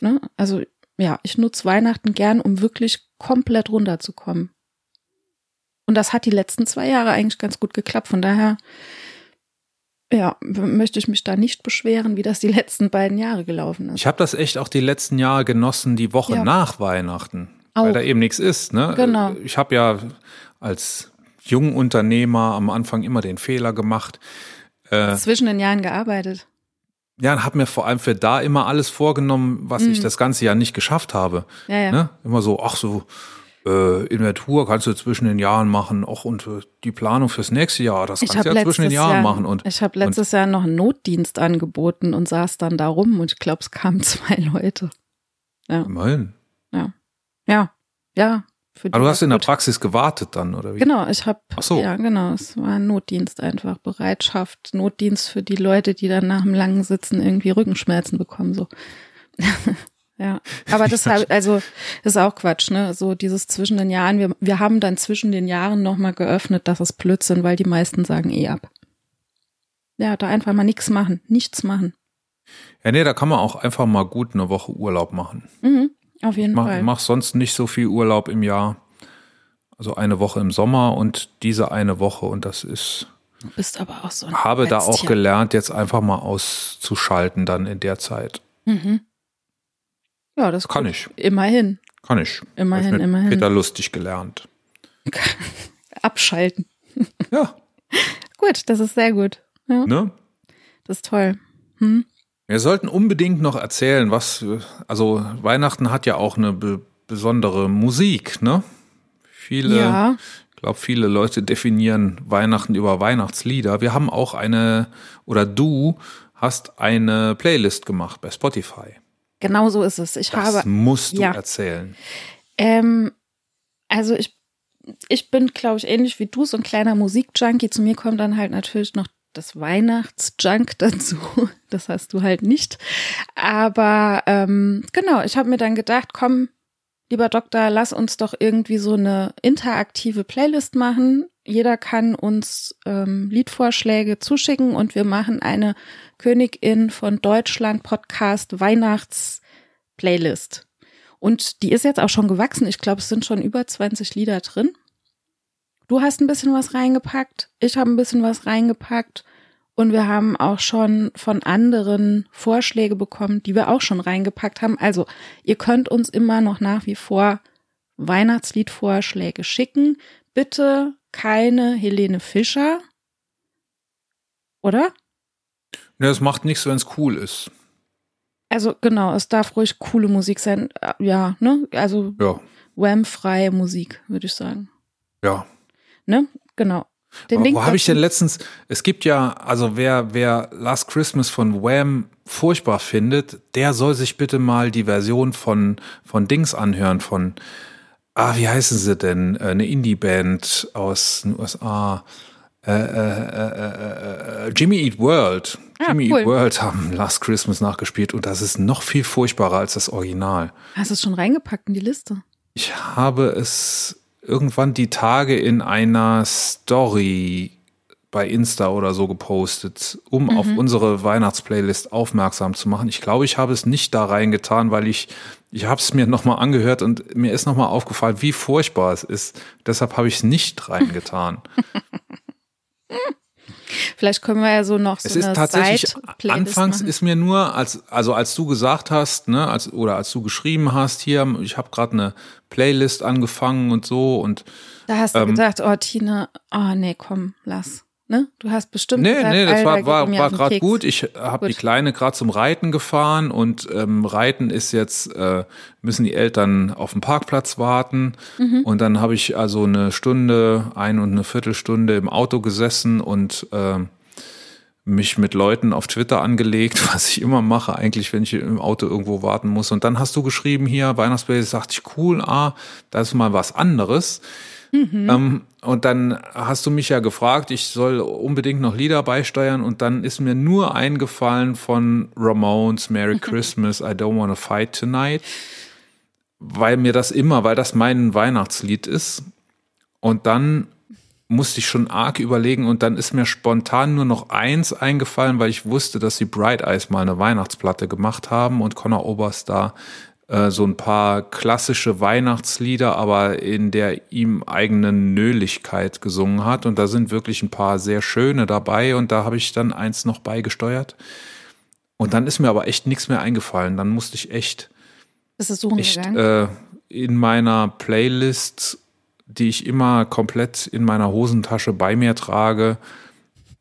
Speaker 2: Ne? Also ja, ich nutze Weihnachten gern, um wirklich komplett runterzukommen. Und das hat die letzten zwei Jahre eigentlich ganz gut geklappt. Von daher, ja, möchte ich mich da nicht beschweren, wie das die *laughs* letzten beiden Jahre gelaufen ist.
Speaker 1: Ich habe das echt auch die letzten Jahre genossen, die Woche
Speaker 2: Ja.
Speaker 1: nach Weihnachten.
Speaker 2: Auch.
Speaker 1: Weil da eben nichts ist. Ne?
Speaker 2: Genau.
Speaker 1: Ich habe ja als Jungunternehmer am Anfang immer den Fehler gemacht. Äh,
Speaker 2: Zwischen den Jahren gearbeitet.
Speaker 1: ja, und habe mir vor allem für da immer alles vorgenommen, was ich
Speaker 2: Mhm.
Speaker 1: das ganze Jahr nicht geschafft habe.
Speaker 2: Ja, ja.
Speaker 1: Ne? Immer so, ach so, äh, Inventur kannst du zwischen den Jahren machen, ach und äh, die Planung fürs nächste Jahr, das
Speaker 2: Ich
Speaker 1: kannst du ja zwischen den Jahren
Speaker 2: Jahr,
Speaker 1: machen. Und
Speaker 2: ich habe letztes Jahr noch einen Notdienst angeboten und saß dann da rum und ich glaube, es kamen *laughs* zwei Leute.
Speaker 1: immerhin.
Speaker 2: Ja, ja. Die
Speaker 1: Aber du
Speaker 2: war's
Speaker 1: hast in der. Praxis gewartet dann, oder wie?
Speaker 2: Genau, ich habe,
Speaker 1: Ach so.
Speaker 2: ja genau, es war ein Notdienst einfach, Bereitschaft, Notdienst für die Leute, die dann nach dem langen Sitzen irgendwie Rückenschmerzen bekommen, so. *laughs* Ja, aber deshalb, *laughs* also ist auch Quatsch, ne? So dieses zwischen den Jahren, wir, wir haben dann zwischen den Jahren nochmal geöffnet, das ist Blödsinn, weil die meisten sagen eh ab. Ja, da einfach mal nichts machen, nichts machen.
Speaker 1: Ja, nee, da kann man auch einfach mal gut eine Woche Urlaub machen.
Speaker 2: Mhm, auf jeden
Speaker 1: mach,
Speaker 2: Fall.
Speaker 1: Mach sonst nicht so viel Urlaub im Jahr. Also eine Woche im Sommer und diese eine Woche und das ist.
Speaker 2: Du bist aber auch so ein
Speaker 1: Habe da auch gelernt, jetzt einfach mal auszuschalten dann in der Zeit.
Speaker 2: Mhm. Ja, das
Speaker 1: Kann
Speaker 2: gut.
Speaker 1: ich.
Speaker 2: Immerhin.
Speaker 1: Kann ich.
Speaker 2: Immerhin,
Speaker 1: ich
Speaker 2: immerhin.
Speaker 1: Peter lustig gelernt. *laughs*
Speaker 2: Abschalten.
Speaker 1: Ja, *laughs*
Speaker 2: Gut, das ist sehr gut. Ja,
Speaker 1: ne?
Speaker 2: das ist toll. Hm?
Speaker 1: Wir sollten unbedingt noch erzählen, was, also Weihnachten hat ja auch eine be besondere Musik, ne? Viele,
Speaker 2: Ja.
Speaker 1: ich glaube, viele Leute definieren Weihnachten über Weihnachtslieder. Wir haben auch eine, oder du hast eine Playlist gemacht bei Spotify.
Speaker 2: Genau so ist es. Ich
Speaker 1: Das
Speaker 2: habe,
Speaker 1: musst du
Speaker 2: ja.
Speaker 1: erzählen.
Speaker 2: ähm, also ich, ich bin, glaube ich, ähnlich wie du, so ein kleiner Musikjunkie. Zu mir kommt dann halt natürlich noch das Weihnachtsjunk *laughs* dazu. Das hast du halt nicht. Aber ähm, genau, ich habe mir dann gedacht, komm, lieber Doktor, lass uns doch irgendwie so eine interaktive Playlist machen. Jeder kann uns ähm, Liedvorschläge zuschicken und wir machen eine Königin von Deutschland Podcast Weihnachts Playlist. Und die ist jetzt auch schon gewachsen. Ich glaube, es sind schon über 20 Lieder drin. Du hast ein bisschen was reingepackt, ich habe ein bisschen was reingepackt und wir haben auch schon von anderen Vorschläge bekommen, die wir auch schon reingepackt haben. Also ihr könnt uns immer noch nach wie vor Weihnachtsliedvorschläge schicken. Bitte keine Helene Fischer. Oder?
Speaker 1: Ne, es macht nichts, wenn es cool ist.
Speaker 2: Also genau, es darf ruhig coole Musik sein. Ja, ne? Also
Speaker 1: Ja,
Speaker 2: Wham-freie Musik, würde ich sagen.
Speaker 1: ja.
Speaker 2: Ne? Genau. Den
Speaker 1: Aber
Speaker 2: Link
Speaker 1: wo habe ich denn letztens, es gibt ja, also wer, wer Last Christmas von Wham furchtbar findet, der soll sich bitte mal die Version von, von Dings anhören, von, ah, wie heißen sie denn? Äh, Eine Indie-Band aus den USA. Äh, äh, äh, äh, äh, Jimmy Eat World.
Speaker 2: Ah,
Speaker 1: Jimmy
Speaker 2: cool.
Speaker 1: Eat World haben Last Christmas nachgespielt und das ist noch viel furchtbarer als das Original.
Speaker 2: Hast du es schon reingepackt in die Liste?
Speaker 1: Ich habe es irgendwann die Tage in einer Story bei Insta oder so gepostet, um auf unsere Weihnachtsplaylist aufmerksam zu machen. Ich glaube, ich habe es nicht da reingetan, weil ich ich habe es mir nochmal angehört und mir ist nochmal aufgefallen, wie furchtbar es ist. Deshalb habe ich es nicht reingetan. *laughs*
Speaker 2: Vielleicht können wir ja so noch so
Speaker 1: Es ist
Speaker 2: eine
Speaker 1: tatsächlich, anfangs
Speaker 2: machen.
Speaker 1: ist mir nur, als, also als du gesagt hast, ne, als, oder als du geschrieben hast, hier, ich habe gerade eine Playlist angefangen und so und
Speaker 2: Da hast du
Speaker 1: ähm,
Speaker 2: gedacht, oh Tina, oh nee, komm, lass. Ne? Du hast bestimmt
Speaker 1: Nee,
Speaker 2: gesagt,
Speaker 1: nee, das
Speaker 2: Alter,
Speaker 1: war, war, war gerade gut. Ich habe die. Kleine gerade zum Reiten gefahren und ähm, Reiten ist jetzt, äh, müssen die Eltern auf dem Parkplatz warten.
Speaker 2: Mhm.
Speaker 1: Und dann habe ich also eine Stunde, ein und eine Viertelstunde im Auto gesessen und ähm, mich mit Leuten auf Twitter angelegt, *laughs* was ich immer mache, eigentlich, wenn ich im Auto irgendwo warten muss. Und dann hast du geschrieben hier, Weihnachtsbase, sagte ich, cool, ah, das ist mal was anderes. Ähm, und dann hast du mich ja gefragt, ich soll unbedingt noch Lieder beisteuern und dann ist mir nur eingefallen von Ramones, Merry *laughs* Christmas, I Don't Wanna Fight Tonight, weil mir das immer, weil das mein Weihnachtslied ist. Und dann musste ich schon arg überlegen und dann ist mir spontan nur noch eins eingefallen, weil ich wusste, dass die Bright Eyes mal eine Weihnachtsplatte gemacht haben und Conor Oberst da äh, so ein paar klassische Weihnachtslieder, aber in der ihm eigenen Nöligkeit gesungen hat. Und da sind wirklich ein paar sehr schöne dabei und da habe ich dann eins noch beigesteuert. Und dann ist mir aber echt nichts mehr eingefallen. Dann musste ich echt echt äh, in meiner Playlist, die ich immer komplett in meiner Hosentasche bei mir trage,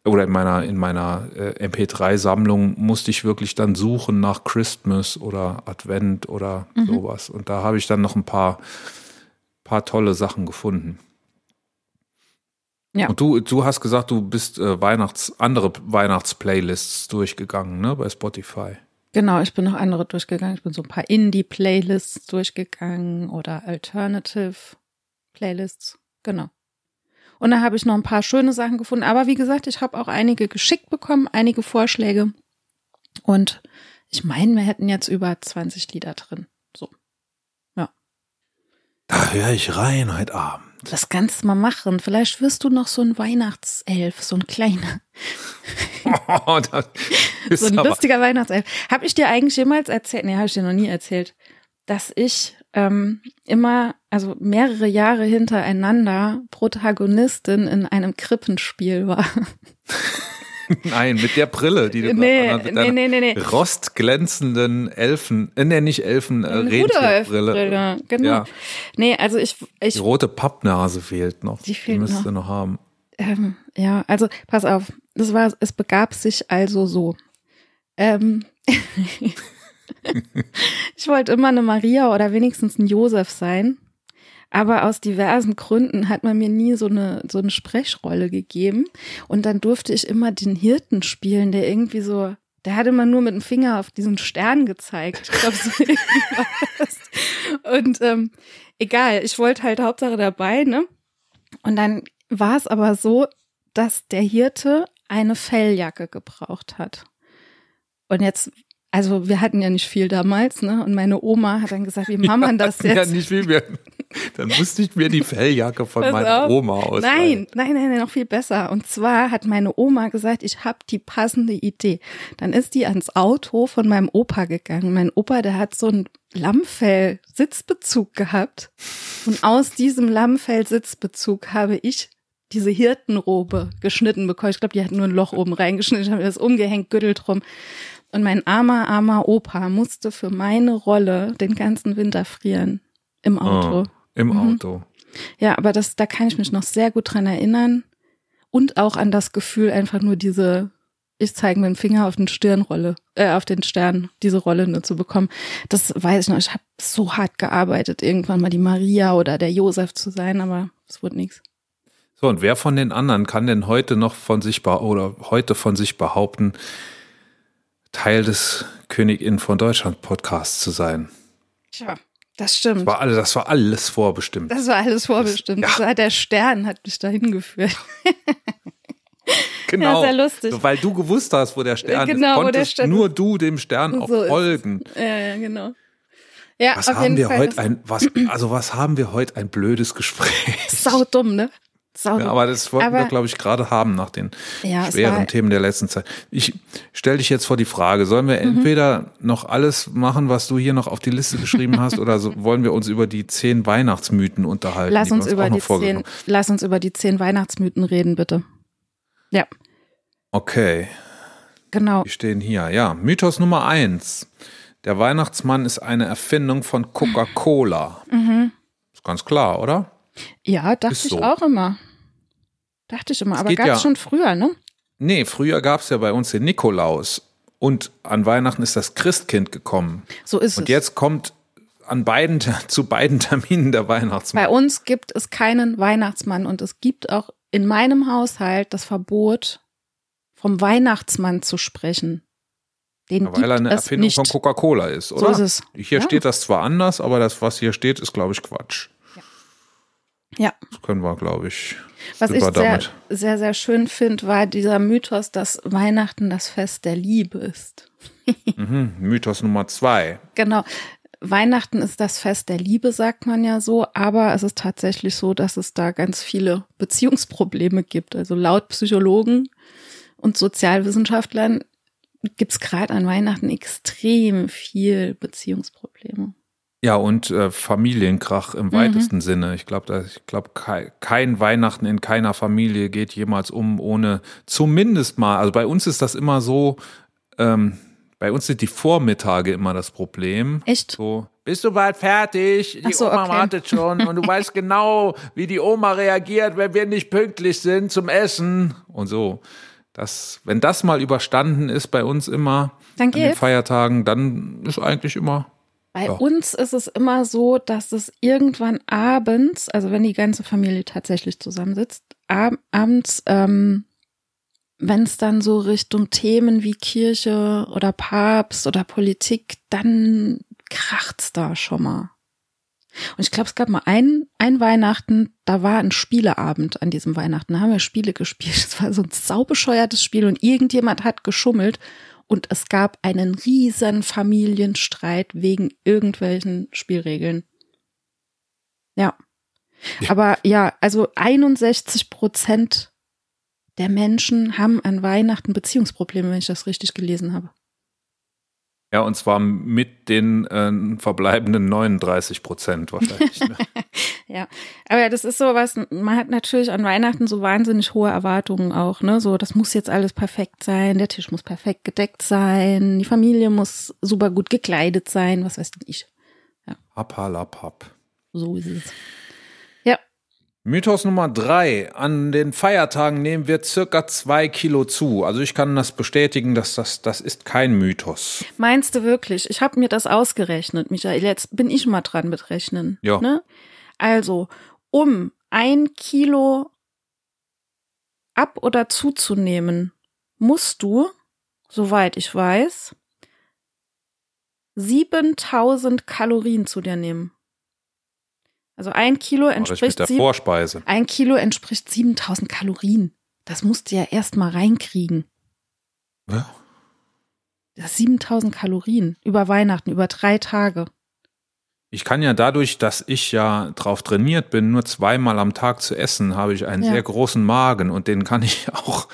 Speaker 1: oder in meiner, in meiner äh, MP3-Sammlung musste ich wirklich dann suchen nach Christmas oder Advent oder
Speaker 2: Mhm.
Speaker 1: sowas. Und da habe ich dann noch ein paar, paar tolle Sachen gefunden.
Speaker 2: Ja.
Speaker 1: Und du, du hast gesagt, du bist äh, Weihnachts, andere Weihnachtsplaylists durchgegangen, ne, bei Spotify.
Speaker 2: Genau, ich bin noch andere durchgegangen. Ich bin so ein paar Indie-Playlists durchgegangen oder Alternative-Playlists. Genau. Und da habe ich noch ein paar schöne Sachen gefunden. Aber wie gesagt, ich habe auch einige geschickt bekommen, einige Vorschläge. Und ich meine, wir hätten jetzt über 20 Lieder drin. So. Ja.
Speaker 1: Da höre ich rein heute Abend.
Speaker 2: Das kannst du mal machen. Vielleicht wirst du noch so ein Weihnachtself, so ein kleiner.
Speaker 1: Oh, *laughs*
Speaker 2: so ein lustiger Weihnachtself. Habe ich dir eigentlich jemals erzählt? Nee, habe ich dir noch nie erzählt, dass ich ähm, immer, also mehrere Jahre hintereinander Protagonistin in einem Krippenspiel war. *laughs*
Speaker 1: Nein, mit der Brille, die du
Speaker 2: Nee,
Speaker 1: gerade mit
Speaker 2: nee, nee, nee, nee.
Speaker 1: rostglänzenden Elfen, äh, nee, nicht Elfen, äh, Rentierbrille.
Speaker 2: Genau.
Speaker 1: Ja.
Speaker 2: Nee, also ich,
Speaker 1: Die
Speaker 2: ich
Speaker 1: rote Pappnase fehlt noch.
Speaker 2: Die fehlt
Speaker 1: müsste noch haben.
Speaker 2: Ähm, ja, also pass auf, das war, es begab sich also so. Ähm, *laughs* *laughs* ich wollte immer eine Maria oder wenigstens ein Josef sein, aber aus diversen Gründen hat man mir nie so eine so eine Sprechrolle gegeben und dann durfte ich immer den Hirten spielen, der irgendwie so der hat immer nur mit dem Finger auf diesen Stern gezeigt. Ich glaube, so. *laughs* Und ähm, egal, ich wollte halt Hauptsache dabei, ne? Und dann war es aber so, dass der Hirte eine Felljacke gebraucht hat. Und jetzt, also wir hatten ja nicht viel damals, ne? Und meine Oma hat dann gesagt, wie machen wir das *laughs*
Speaker 1: Ja,
Speaker 2: jetzt?
Speaker 1: nicht viel mehr. Dann musste ich mir die Felljacke von
Speaker 2: Pass
Speaker 1: meiner
Speaker 2: auf.
Speaker 1: Oma ausleihen.
Speaker 2: Nein, nein, nein, nein, noch viel besser. Und zwar hat meine Oma gesagt, ich habe die passende Idee. Dann ist die ans Auto von meinem Opa gegangen. Mein Opa, der hat so einen Lammfell-Sitzbezug gehabt. Und aus diesem Lammfell-Sitzbezug habe ich diese Hirtenrobe geschnitten bekommen. Ich glaube, die hat nur ein Loch oben reingeschnitten. Ich habe mir das umgehängt, Gürtel drum. Und mein armer, armer Opa musste für meine Rolle den ganzen Winter frieren. Im Auto.
Speaker 1: Oh, Im
Speaker 2: Mhm.
Speaker 1: Auto.
Speaker 2: Ja, aber das, da kann ich mich noch sehr gut dran erinnern. Und auch an das Gefühl, einfach nur diese, ich zeige mit dem Finger auf den Stirnrolle, äh, auf den Stern, diese Rolle nur zu bekommen. Das weiß ich noch. Ich habe so hart gearbeitet, irgendwann mal die Maria oder der Josef zu sein, aber es wurde nichts.
Speaker 1: So, und wer von den anderen kann denn heute noch von sich oder heute von sich behaupten, Teil des Königin von Deutschland Podcasts zu sein?
Speaker 2: Tja, das stimmt.
Speaker 1: Das war, alle, das war alles vorbestimmt.
Speaker 2: Das war alles vorbestimmt.
Speaker 1: Ja.
Speaker 2: Das war der Stern hat mich dahin geführt. *laughs*
Speaker 1: genau.
Speaker 2: Ja, sehr lustig.
Speaker 1: Weil du gewusst hast, wo der Stern
Speaker 2: Genau,
Speaker 1: ist,
Speaker 2: wo der
Speaker 1: konntest
Speaker 2: Stern
Speaker 1: nur du dem Stern auch
Speaker 2: So ist es.
Speaker 1: folgen.
Speaker 2: Ja, ja, genau. Ja,
Speaker 1: Was haben wir
Speaker 2: Fall.
Speaker 1: heute
Speaker 2: das-
Speaker 1: ein, was, also was haben wir heute ein blödes Gespräch?
Speaker 2: Sau dumm, ne? Sau
Speaker 1: Ja, aber das wollten wir,
Speaker 2: Aber-
Speaker 1: glaube ich, gerade haben nach den
Speaker 2: Ja,
Speaker 1: schweren
Speaker 2: war-
Speaker 1: Themen der letzten Zeit. Ich stelle dich jetzt vor die Frage, sollen
Speaker 2: Mhm.
Speaker 1: wir entweder noch alles machen, was du hier noch auf die Liste geschrieben hast, *laughs* oder so, wollen wir uns über die zehn Weihnachtsmythen unterhalten?
Speaker 2: Lass
Speaker 1: die wir
Speaker 2: uns über
Speaker 1: auch noch
Speaker 2: die zehn, lass uns über die zehn Weihnachtsmythen reden, bitte. Ja,
Speaker 1: Okay,
Speaker 2: genau.
Speaker 1: die stehen hier. Ja, Mythos Nummer eins. Der Weihnachtsmann ist eine Erfindung von Coca-Cola.
Speaker 2: Mhm.
Speaker 1: Ist ganz klar, oder?
Speaker 2: Ja, dachte
Speaker 1: Ist
Speaker 2: ich
Speaker 1: so.
Speaker 2: auch immer. Dachte ich immer, aber gab es
Speaker 1: ja-
Speaker 2: schon früher, ne?
Speaker 1: Nee, früher gab es ja bei uns den Nikolaus. Und an Weihnachten ist das Christkind gekommen.
Speaker 2: So ist
Speaker 1: Und
Speaker 2: es.
Speaker 1: jetzt kommt an beiden, *laughs* zu beiden Terminen der Weihnachtsmann.
Speaker 2: Bei uns gibt es keinen Weihnachtsmann und es gibt auch in meinem Haushalt das Verbot, vom Weihnachtsmann zu sprechen. Den
Speaker 1: Ja, weil er eine Erfindung
Speaker 2: nicht.
Speaker 1: von Coca-Cola ist, oder?
Speaker 2: ist es.
Speaker 1: Hier
Speaker 2: Ja.
Speaker 1: steht das zwar anders, aber das, was hier steht, ist, glaube ich, Quatsch.
Speaker 2: Ja.
Speaker 1: Das können wir, glaube ich,
Speaker 2: Was ich sehr,
Speaker 1: damit.
Speaker 2: sehr, sehr schön finde, war dieser Mythos, dass Weihnachten das Fest der Liebe ist. *laughs*
Speaker 1: Mhm. Mythos Nummer zwei.
Speaker 2: Genau. Weihnachten ist das Fest der Liebe, sagt man ja so, aber es ist tatsächlich so, dass es da ganz viele Beziehungsprobleme gibt. Also laut Psychologen und Sozialwissenschaftlern gibt es gerade an Weihnachten extrem viel Beziehungsprobleme.
Speaker 1: Ja, und äh, Familienkrach
Speaker 2: Mhm.
Speaker 1: im weitesten Sinne. Ich glaube, ich glaube, kein, kein Weihnachten in keiner Familie geht jemals um, ohne zumindest mal. Also bei uns ist das immer so, ähm, bei uns sind die Vormittage immer das Problem.
Speaker 2: Echt?
Speaker 1: So, bist du bald fertig? Die
Speaker 2: so,
Speaker 1: Oma
Speaker 2: okay.
Speaker 1: wartet schon und du weißt genau, wie die Oma reagiert, wenn wir nicht pünktlich sind zum Essen und so. Das, wenn das mal überstanden ist bei uns immer
Speaker 2: Dann
Speaker 1: an den. Feiertagen, dann ist eigentlich immer
Speaker 2: Bei
Speaker 1: Ja.
Speaker 2: uns ist es immer so, dass es irgendwann abends, also wenn die ganze Familie tatsächlich zusammensitzt, ab, abends, ähm, wenn es dann so Richtung Themen wie Kirche oder Papst oder Politik, dann kracht's da schon mal. Und ich glaube, es gab mal ein, ein Weihnachten, da war ein Spieleabend an diesem Weihnachten. Da haben wir Spiele gespielt. *laughs* Es war so ein saubescheuertes Spiel und irgendjemand hat geschummelt und es gab einen riesen Familienstreit wegen irgendwelchen Spielregeln. Ja. ja. Aber ja, also 61 Prozent der Menschen haben an Weihnachten Beziehungsprobleme, wenn ich das richtig gelesen habe.
Speaker 1: Ja, und zwar mit den äh, verbleibenden 39 Prozent wahrscheinlich. Ne? *laughs*
Speaker 2: ja, aber das ist so was, man hat natürlich an Weihnachten so wahnsinnig hohe Erwartungen auch, ne? So, das muss jetzt alles perfekt sein, der Tisch muss perfekt gedeckt sein, die Familie muss super gut gekleidet sein, was weiß ich.
Speaker 1: Ja. Hap,
Speaker 2: So ist es.
Speaker 1: Mythos Nummer drei. An den Feiertagen nehmen wir circa zwei Kilo zu. Also ich kann das bestätigen, dass das, das ist kein Mythos.
Speaker 2: Meinst du wirklich? Ich habe mir das ausgerechnet, Michael. Jetzt bin ich mal dran mit Rechnen.
Speaker 1: Ja.
Speaker 2: Ne? Also, um ein Kilo ab- oder zuzunehmen, musst du, soweit ich weiß, 7000 Kalorien zu dir nehmen. Also ein Kilo entspricht
Speaker 1: der sieben, Vorspeise.
Speaker 2: Ein Kilo entspricht 7000 Kalorien. Das musst du ja erstmal reinkriegen.
Speaker 1: Ja.
Speaker 2: Das 7000 Kalorien über Weihnachten, über drei Tage.
Speaker 1: Ich kann ja dadurch, dass ich ja drauf trainiert bin, nur zweimal am Tag zu essen, habe ich einen ja. sehr großen Magen und den kann ich *laughs* auch.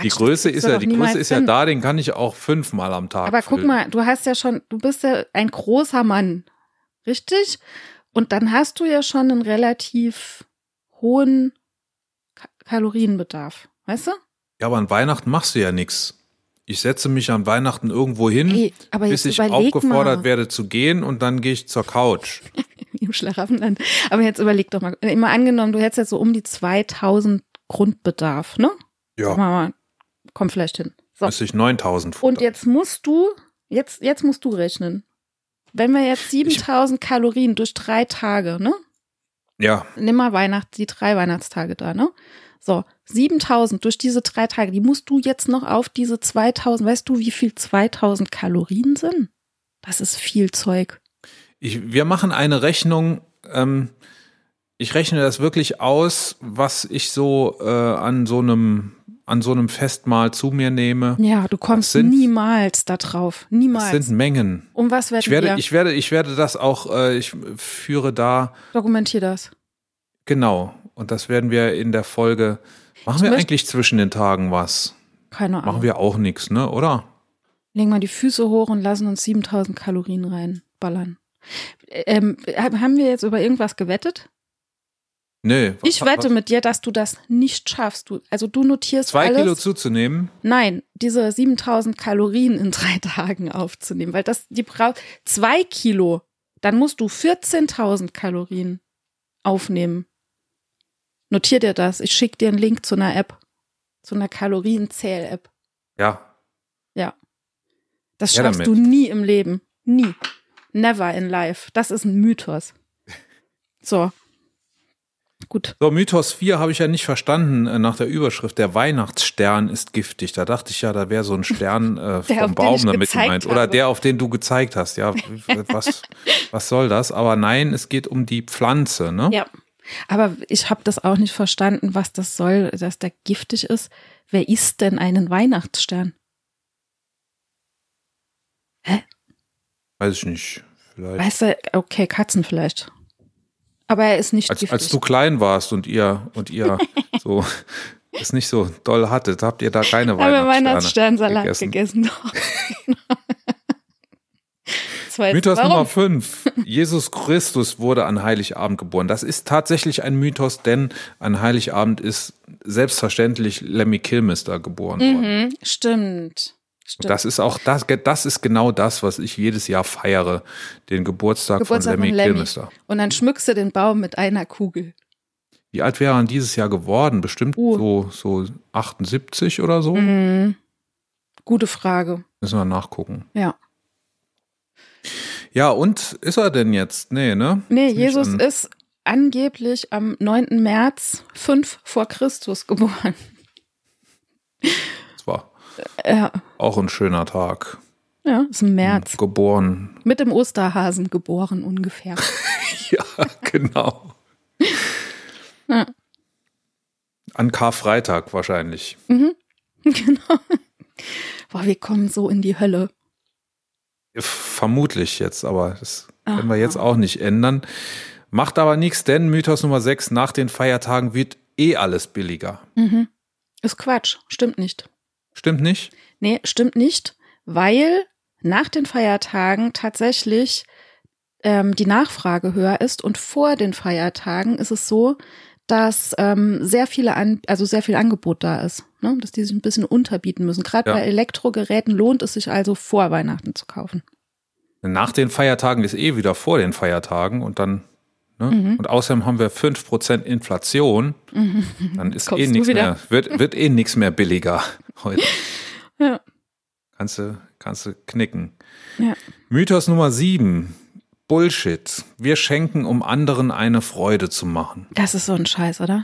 Speaker 1: die Größe ist ja, die Größe ist ja da, den kann ich auch fünfmal am Tag.
Speaker 2: Aber
Speaker 1: füllen.
Speaker 2: guck mal, du hast ja schon, du bist ja ein großer Mann, richtig? Und dann hast du ja schon einen relativ hohen Ka Kalorienbedarf, weißt du?
Speaker 1: Ja, aber an Weihnachten machst du ja nichts. Ich setze mich an Weihnachten irgendwo hin, Ey, bis ich aufgefordert mal. werde zu gehen und dann gehe ich zur Couch. *laughs*
Speaker 2: Im Schlaraffenland. Aber jetzt überleg doch mal, immer angenommen, du hättest jetzt so um die 2000 Grundbedarf, ne?
Speaker 1: Ja.
Speaker 2: Mal, komm vielleicht hin.
Speaker 1: So. Müsste ich 9000
Speaker 2: Und jetzt musst du, jetzt, jetzt musst du rechnen. Wenn wir jetzt 7000 ich, Kalorien durch drei Tage, ne?
Speaker 1: Ja.
Speaker 2: Nimm mal Weihnacht, die drei Weihnachtstage da, ne? So, 7000 durch diese drei Tage, die musst du jetzt noch auf diese 2000, weißt du, wie viel 2000 Kalorien sind? Das ist viel Zeug.
Speaker 1: Ich, wir machen eine Rechnung, ähm, ich rechne das wirklich aus, was ich so äh, an so einem an so einem Festmahl zu mir nehme.
Speaker 2: Ja, du kommst sind, niemals da drauf. Niemals.
Speaker 1: Das sind Mengen.
Speaker 2: Um was werden
Speaker 1: ich werde,
Speaker 2: wir?
Speaker 1: Ich werde, ich werde das auch, äh, ich führe da.
Speaker 2: Dokumentier das.
Speaker 1: Genau. Und das werden wir in der Folge. Machen ich wir eigentlich zwischen den Tagen was?
Speaker 2: Keine Ahnung.
Speaker 1: Machen wir auch nichts, ne? Oder?
Speaker 2: Legen wir die Füße hoch und lassen uns 7000 Kalorien reinballern. Ähm, haben wir jetzt über irgendwas gewettet?
Speaker 1: Nee.
Speaker 2: Was, ich wette was? mit dir, dass du das nicht schaffst. Du, also du notierst
Speaker 1: Zwei
Speaker 2: alles.
Speaker 1: Kilo zuzunehmen?
Speaker 2: Nein, diese 7000 Kalorien in drei *laughs* Tagen aufzunehmen, weil das, die braucht zwei Kilo. Dann musst du 14.000 Kalorien aufnehmen. Notier dir das. Ich schicke dir einen Link zu einer App. Zu einer Kalorienzähl-App.
Speaker 1: Ja.
Speaker 2: Ja. Das schaffst ja, du nie im Leben. Nie. Never in life. Das ist ein Mythos. So. Gut.
Speaker 1: So, Mythos 4 habe ich ja nicht verstanden äh, nach der Überschrift. Der Weihnachtsstern ist giftig. Da dachte ich ja, da wäre so ein Stern *laughs* äh, vom Baum damit gemeint. Oder der, auf den du gezeigt hast. Ja, was, *laughs* was soll das? Aber nein, es geht um die Pflanze, ne?
Speaker 2: Ja. Aber ich habe das auch nicht verstanden, was das soll, dass der giftig ist. Wer isst denn einen Weihnachtsstern?
Speaker 1: Hä? Weiß ich nicht. Vielleicht.
Speaker 2: Weißt du, okay, Katzen vielleicht. Aber er ist nicht
Speaker 1: als,
Speaker 2: giftig.
Speaker 1: Als du klein warst und ihr und ihr *laughs* so es nicht so doll hattet, habt ihr da keine Weihnachtssterne
Speaker 2: Weihnachtssternsalat gegessen. gegessen. *laughs*
Speaker 1: Mythos Warum? Nummer *laughs* 5. Jesus Christus wurde an Heiligabend geboren. Das ist tatsächlich ein Mythos, denn an Heiligabend ist selbstverständlich Lemmy Kilmister geboren mhm, worden.
Speaker 2: Stimmt. Stimmt.
Speaker 1: Das ist auch das, das ist genau das, was ich jedes Jahr feiere, den Geburtstag, Geburtstag von Lemmy, Lemmy Kilmister.
Speaker 2: Und dann schmückst du den Baum mit einer Kugel.
Speaker 1: Wie alt wäre er dieses Jahr geworden? Bestimmt uh. so, so 78 oder so? Mhm.
Speaker 2: Gute Frage.
Speaker 1: Müssen wir nachgucken.
Speaker 2: Ja.
Speaker 1: Ja, und ist er denn jetzt? Nee, ne?
Speaker 2: Nee, ist Jesus ist angeblich am 9. März 5 vor Christus geboren.
Speaker 1: Ja. Auch ein schöner Tag.
Speaker 2: Ja, ist im März.
Speaker 1: Geboren.
Speaker 2: Mit dem Osterhasen geboren ungefähr. *laughs*
Speaker 1: ja, genau. *laughs* Ja. An Karfreitag wahrscheinlich.
Speaker 2: Mhm. *laughs* Genau. boah, wir kommen so in die Hölle.
Speaker 1: Vermutlich jetzt, aber das können wir jetzt auch nicht ändern. Macht aber nichts, denn Mythos Nummer 6, nach den Feiertagen wird eh alles billiger.
Speaker 2: Mhm. Ist Quatsch, stimmt nicht.
Speaker 1: Stimmt nicht?
Speaker 2: Nee, stimmt nicht, weil nach den Feiertagen tatsächlich ähm, die Nachfrage höher ist und vor den Feiertagen ist es so, dass ähm, sehr viele an, also sehr viel Angebot da ist, ne? dass die sich ein bisschen unterbieten müssen. Gerade
Speaker 1: Ja.
Speaker 2: bei Elektrogeräten lohnt es sich also vor Weihnachten zu kaufen.
Speaker 1: Nach den Feiertagen ist eh wieder vor den Feiertagen und dann, ne?
Speaker 2: Mhm.
Speaker 1: Und außerdem haben wir 5% Inflation. Dann ist *laughs*
Speaker 2: Kommst
Speaker 1: eh nichts mehr, wird, wird eh nichts mehr billiger *laughs* heute.
Speaker 2: Ja.
Speaker 1: Kannst du, kannst du knicken.
Speaker 2: Ja.
Speaker 1: Mythos Nummer 7. Bullshit. Wir schenken, um anderen eine Freude zu machen.
Speaker 2: Das ist so ein Scheiß, oder?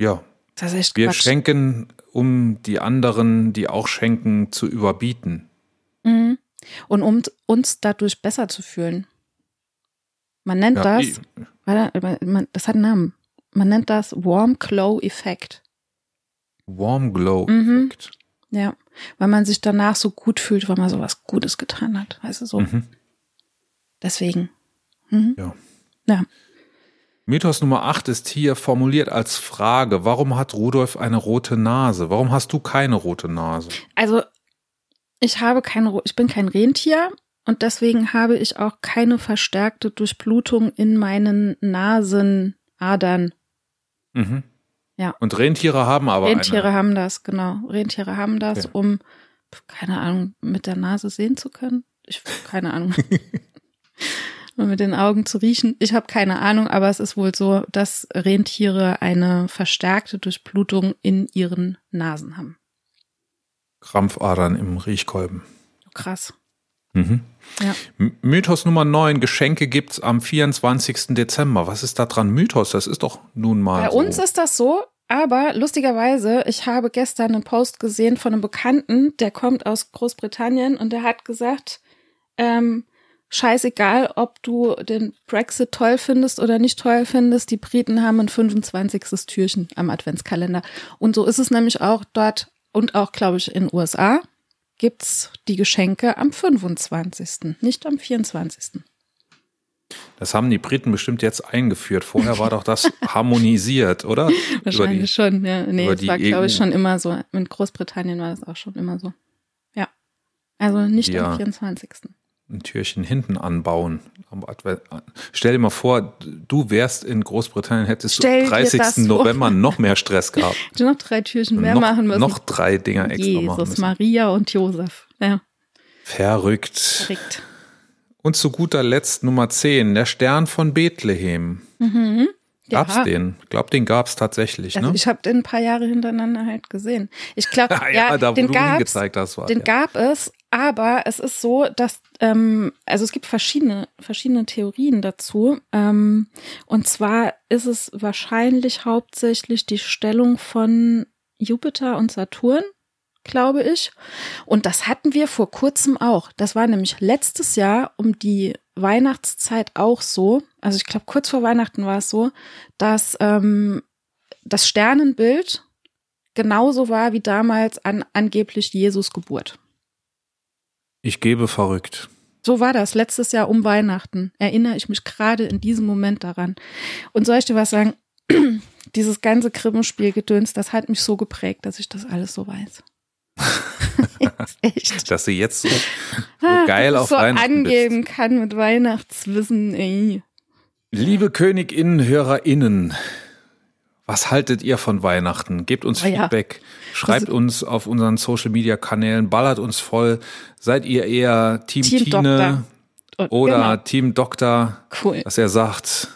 Speaker 1: Ja.
Speaker 2: Das ist echt
Speaker 1: Wir
Speaker 2: Quatsch.
Speaker 1: schenken, um die anderen, die auch schenken, zu überbieten.
Speaker 2: Mhm. Und um uns dadurch besser zu fühlen. Man nennt
Speaker 1: Ja,
Speaker 2: das,
Speaker 1: ich-
Speaker 2: man, das hat einen Namen. Man nennt das Warm Glow Effekt.
Speaker 1: Warm Glow
Speaker 2: Mhm.
Speaker 1: Effekt.
Speaker 2: Ja, weil man sich danach so gut fühlt, weil man so was Gutes getan hat. Weißt du so?
Speaker 1: Mhm.
Speaker 2: Deswegen. Mhm.
Speaker 1: Ja.
Speaker 2: Ja.
Speaker 1: Mythos Nummer 8 ist hier formuliert als Frage. Warum hat Rudolf eine rote Nase? Warum hast du keine rote Nase?
Speaker 2: Also, ich habe keine, ich bin kein Rentier und deswegen habe ich auch keine verstärkte Durchblutung in meinen Nasenadern.
Speaker 1: Mhm.
Speaker 2: Ja.
Speaker 1: Und Rentiere haben aber
Speaker 2: Rentiere
Speaker 1: eine.
Speaker 2: haben das, genau. Rentiere haben das,
Speaker 1: Okay.
Speaker 2: um, keine Ahnung, mit der Nase sehen zu können. Ich, keine Ahnung. *laughs* um mit den Augen zu riechen. Ich habe keine Ahnung, aber es ist wohl so, dass Rentiere eine verstärkte Durchblutung in ihren Nasen haben.
Speaker 1: Krampfadern im Riechkolben.
Speaker 2: Krass.
Speaker 1: Mhm.
Speaker 2: Ja.
Speaker 1: Mythos Nummer 9. Geschenke gibt's am 24. Dezember. Was ist da dran Mythos? Das ist doch nun mal
Speaker 2: Bei
Speaker 1: so.
Speaker 2: uns ist das so, aber lustigerweise, ich habe gestern einen Post gesehen von einem Bekannten, der kommt aus Großbritannien und der hat gesagt, ähm, scheißegal, ob du den Brexit toll findest oder nicht toll findest, die Briten haben ein 25. Türchen am Adventskalender. Und so ist es nämlich auch dort und auch, glaube ich, in den USA gibt's die Geschenke am 25., nicht am 24.
Speaker 1: Das haben die Briten bestimmt jetzt eingeführt. Vorher war doch das *laughs* harmonisiert, oder?
Speaker 2: Wahrscheinlich schon, ja. Nee,
Speaker 1: die
Speaker 2: war, glaube ich,
Speaker 1: EU.
Speaker 2: schon immer so. In Großbritannien war das auch schon immer so. Ja. Also nicht
Speaker 1: Ja.
Speaker 2: am 24.
Speaker 1: ein Türchen hinten anbauen. Stell dir mal vor, du wärst in Großbritannien, hättest
Speaker 2: Stell
Speaker 1: du
Speaker 2: dir
Speaker 1: am 30.
Speaker 2: das vor.
Speaker 1: November noch mehr Stress gehabt. *laughs*
Speaker 2: Hätte noch drei Türchen mehr
Speaker 1: noch,
Speaker 2: machen müssen.
Speaker 1: noch drei Dinger extra machen
Speaker 2: Jesus,
Speaker 1: müssen.
Speaker 2: Maria und Josef. Ja,
Speaker 1: Verrückt.
Speaker 2: verrückt.
Speaker 1: Und zu guter Letzt Nummer 10, der Stern von Bethlehem.
Speaker 2: Mhm.
Speaker 1: Gab's
Speaker 2: Ja.
Speaker 1: den? Ich glaube, den gab's tatsächlich,
Speaker 2: Also
Speaker 1: ne?
Speaker 2: ich habe den ein paar Jahre hintereinander halt gesehen. Ich glaube, *laughs*
Speaker 1: ja,
Speaker 2: ja,
Speaker 1: da
Speaker 2: den
Speaker 1: du
Speaker 2: gab's,
Speaker 1: hast, war
Speaker 2: den
Speaker 1: der.
Speaker 2: gab es, aber es ist so, dass ähm, also es gibt verschiedene verschiedene Theorien dazu. Ähm, und zwar ist es wahrscheinlich hauptsächlich die Stellung von Jupiter und Saturn, glaube ich. Und das hatten wir vor kurzem auch. Das war nämlich letztes Jahr um die Weihnachtszeit auch so. Also ich glaube kurz vor Weihnachten war es so, dass ähm, das Sternenbild genauso war wie damals an angeblich Jesus Geburt.
Speaker 1: Ich gebe verrückt.
Speaker 2: So war das letztes Jahr um Weihnachten. Erinnere ich mich gerade in diesem Moment daran. Und soll ich dir was sagen? *clears throat* Dieses ganze Krippenspielgedöns, das hat mich so geprägt, dass ich das alles so weiß. *laughs* *laughs* Echt.
Speaker 1: Dass du jetzt so, so
Speaker 2: Ah,
Speaker 1: geil auf
Speaker 2: so
Speaker 1: Weihnachten bist.
Speaker 2: angeben kann mit Weihnachtswissen. Ey.
Speaker 1: Liebe KönigInnen, HörerInnen, was haltet ihr von Weihnachten? Gebt uns
Speaker 2: Oh ja.
Speaker 1: Schreibt
Speaker 2: Also-
Speaker 1: uns auf unseren Social Media Kanälen, ballert uns voll. Seid ihr eher Team,
Speaker 2: Team
Speaker 1: Tine
Speaker 2: Und-
Speaker 1: oder
Speaker 2: genau.
Speaker 1: Team Doktor,
Speaker 2: Cool.
Speaker 1: dass er sagt,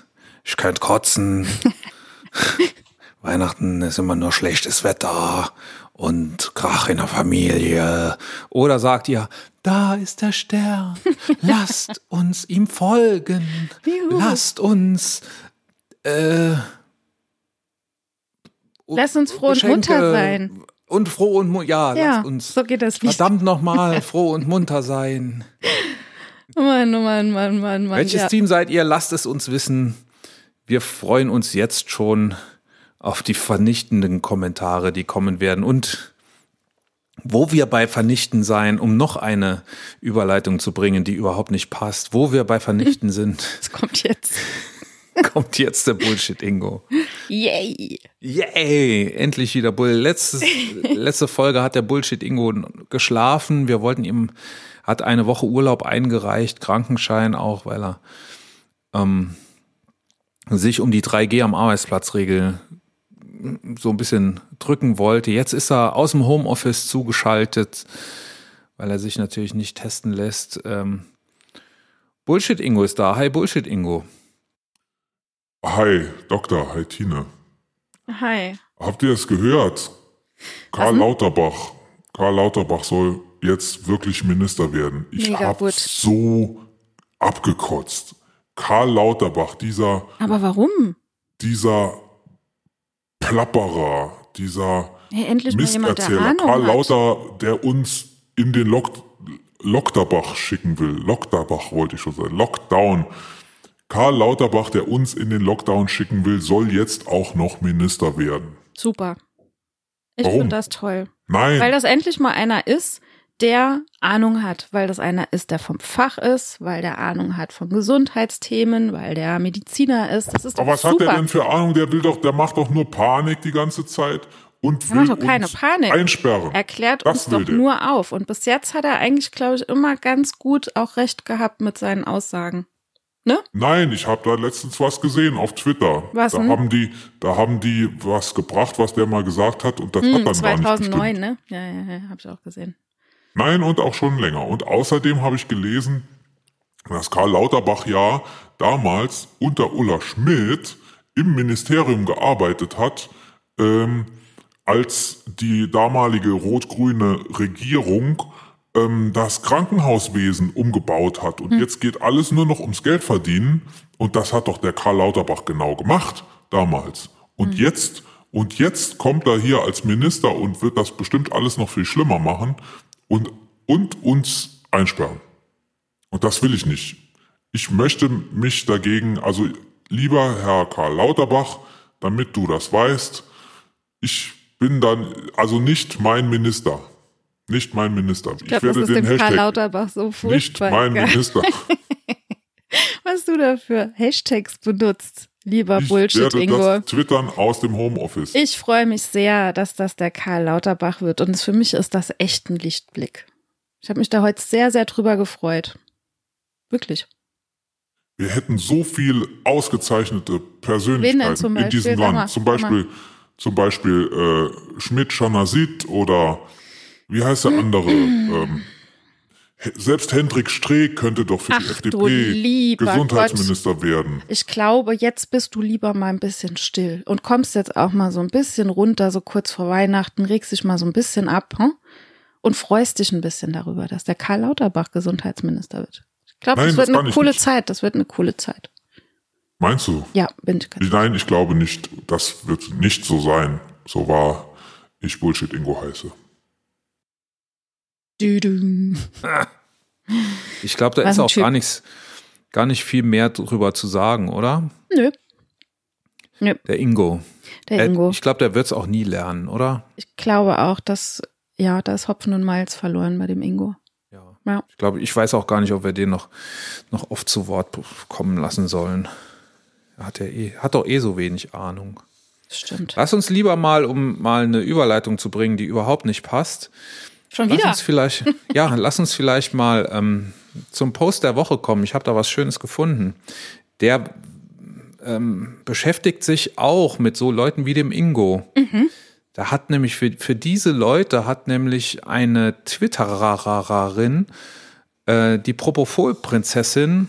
Speaker 1: ich könnte kotzen. *laughs* Weihnachten ist immer nur schlechtes Wetter und Krach in der Familie. Oder sagt ihr, da ist der Stern, *laughs* lasst uns ihm folgen,
Speaker 2: Juhu.
Speaker 1: lasst uns äh,
Speaker 2: Lass uns froh und munter sein.
Speaker 1: Und froh und munter, ja,
Speaker 2: Ja,
Speaker 1: lasst uns
Speaker 2: so geht das Lied.
Speaker 1: verdammt nochmal *laughs* froh und munter sein.
Speaker 2: Mann, oh Mann, Mann, Mann, Mann.
Speaker 1: Welches
Speaker 2: ja.
Speaker 1: Team seid ihr? Lasst es uns wissen. Wir freuen uns jetzt schon auf die vernichtenden Kommentare, die kommen werden. Und wo wir bei Vernichten sein, um noch eine Überleitung zu bringen, die überhaupt nicht passt, wo wir bei Vernichten *laughs* sind.
Speaker 2: Das kommt jetzt. *laughs*
Speaker 1: kommt jetzt der Bullshit-Ingo.
Speaker 2: Yay!
Speaker 1: Yay! Endlich wieder Bull. Letztes, letzte Folge hat der Bullshit-Ingo geschlafen. Wir wollten ihm, hat eine Woche Urlaub eingereicht, Krankenschein auch, weil er ähm, sich um die 3G am Arbeitsplatzregel so ein bisschen drücken wollte. Jetzt ist er aus dem Homeoffice zugeschaltet, weil er sich natürlich nicht testen lässt. Ähm, Bullshit Ingo ist da. Hi Bullshit Ingo.
Speaker 4: Hi, Doktor, hi Tine.
Speaker 2: Hi.
Speaker 4: Habt ihr es gehört? Karl Lauterbach. Karl Lauterbach soll jetzt wirklich Minister werden. Ich
Speaker 2: Mega
Speaker 4: hab
Speaker 2: gut.
Speaker 4: so abgekotzt. Karl Lauterbach, dieser,
Speaker 2: Aber warum?
Speaker 4: dieser Plapperer, dieser
Speaker 2: Hey, endlich
Speaker 4: Misterzähler, Karl. Lauter, der uns in den Lock Lockterbach schicken will. Lockterbach wollte ich schon sagen. Lockdown. Karl Lauterbach, der uns in den Lockdown schicken will, soll jetzt auch noch Minister werden.
Speaker 2: Super. Ich finde das toll.
Speaker 4: Nein,
Speaker 2: Weil das endlich mal einer ist, der Ahnung hat, weil das einer ist, der vom Fach ist, weil der Ahnung hat von Gesundheitsthemen, weil der Mediziner ist. Das ist
Speaker 4: aber was
Speaker 2: super.
Speaker 4: hat der denn für Ahnung? Der will doch, der macht doch nur Panik die ganze Zeit und will
Speaker 2: doch keine
Speaker 4: uns
Speaker 2: Panik.
Speaker 4: einsperren.
Speaker 2: Erklärt
Speaker 4: Das
Speaker 2: uns doch
Speaker 4: der.
Speaker 2: nur auf. Und bis jetzt hat er eigentlich, glaube ich, immer ganz gut auch recht gehabt mit seinen Aussagen.
Speaker 4: Nein, ich habe da letztens was gesehen auf Twitter.
Speaker 2: Was
Speaker 4: da
Speaker 2: denn?
Speaker 4: haben die, da haben die was gebracht, was der mal gesagt hat und das
Speaker 2: Hm,
Speaker 4: hat dann gar nicht
Speaker 2: 2009,
Speaker 4: gestimmt.
Speaker 2: ne? Ja, ja, ja, habe ich auch gesehen.
Speaker 4: Nein, und auch schon länger. Und außerdem habe ich gelesen, dass Karl Lauterbach ja damals unter Ulla Schmidt im Ministerium gearbeitet hat, ähm, als die damalige rot-grüne Regierung ähm, das Krankenhauswesen umgebaut hat. Und jetzt geht alles nur noch ums Geld verdienen. Und das hat doch der Karl Lauterbach genau gemacht damals. Und jetzt, und jetzt kommt er hier als Minister und wird das bestimmt alles noch viel schlimmer machen und, und uns einsperren. Und das will ich nicht. Ich möchte mich dagegen, also lieber Herr Karl Lauterbach, damit du das weißt, ich bin dann, also nicht mein Minister. Nicht mein Minister. Ich,
Speaker 2: Ich glaube, das
Speaker 4: werde
Speaker 2: ist
Speaker 4: den
Speaker 2: dem Karl
Speaker 4: Hashtag
Speaker 2: Lauterbach so
Speaker 4: nicht
Speaker 2: furchtbar.
Speaker 4: mein
Speaker 2: egal,
Speaker 4: Minister. *laughs*
Speaker 2: Was du da für Hashtags benutzt, lieber
Speaker 4: Ich
Speaker 2: Bullshit,
Speaker 4: werde
Speaker 2: Ingo.
Speaker 4: das twittern aus dem Homeoffice.
Speaker 2: Ich freue mich sehr, dass das der Karl Lauterbach wird. Und für mich ist das echt ein Lichtblick. Ich habe mich da heute sehr, sehr drüber gefreut. Wirklich.
Speaker 4: Wir hätten so viel ausgezeichnete Persönlichkeiten in diesem
Speaker 2: mal,
Speaker 4: Land. Zum. Beispiel, zum Beispiel äh, Schmidt Schanasit oder wie heißt der andere? ähm, selbst Hendrik Streeck könnte doch für die
Speaker 2: Ach, du
Speaker 4: FDP Gesundheitsminister werden.
Speaker 2: Ich glaube, jetzt bist du lieber mal ein bisschen still und kommst jetzt auch mal so ein bisschen runter, so kurz vor Weihnachten, regst dich mal so ein bisschen ab hm? und freust dich ein bisschen darüber, dass der Karl Lauterbach Gesundheitsminister wird. Ich glaube, das wird
Speaker 4: das
Speaker 2: eine coole
Speaker 4: nicht.
Speaker 2: Zeit. Das wird eine coole Zeit.
Speaker 4: Meinst du?
Speaker 2: Ja, bin ich ganz.
Speaker 4: Nein, ich glaube nicht. Das wird nicht so sein. So war ich Bullshit Ingo heiße.
Speaker 1: Ich glaube, da ist auch gar nichts, gar nicht viel mehr drüber zu sagen, oder?
Speaker 2: Nö. Nö,
Speaker 1: Der Ingo.
Speaker 2: der
Speaker 1: Äh,
Speaker 2: Ingo.
Speaker 1: Ich glaube, der wird es auch nie lernen, oder?
Speaker 2: Ich glaube auch, dass, ja, da ist Hopfen und Malz verloren bei dem Ingo.
Speaker 1: Ja.
Speaker 2: Ja.
Speaker 1: Ich glaube, ich weiß auch gar nicht, ob wir den noch, noch oft zu Wort kommen lassen sollen. Er hat ja eh, hat doch eh so wenig Ahnung.
Speaker 2: Stimmt.
Speaker 1: Lass uns lieber mal, um mal eine Überleitung zu bringen, die überhaupt nicht passt.
Speaker 2: Schon
Speaker 1: Lass
Speaker 2: wieder?
Speaker 1: uns vielleicht, *laughs* ja, lass uns vielleicht mal ähm, zum Post der Woche kommen. Ich habe da was Schönes gefunden. Der ähm, beschäftigt sich auch mit so Leuten wie dem Ingo. Da hat nämlich für, für diese Leute hat nämlich eine Twittererin, äh, die Propofol-Prinzessin,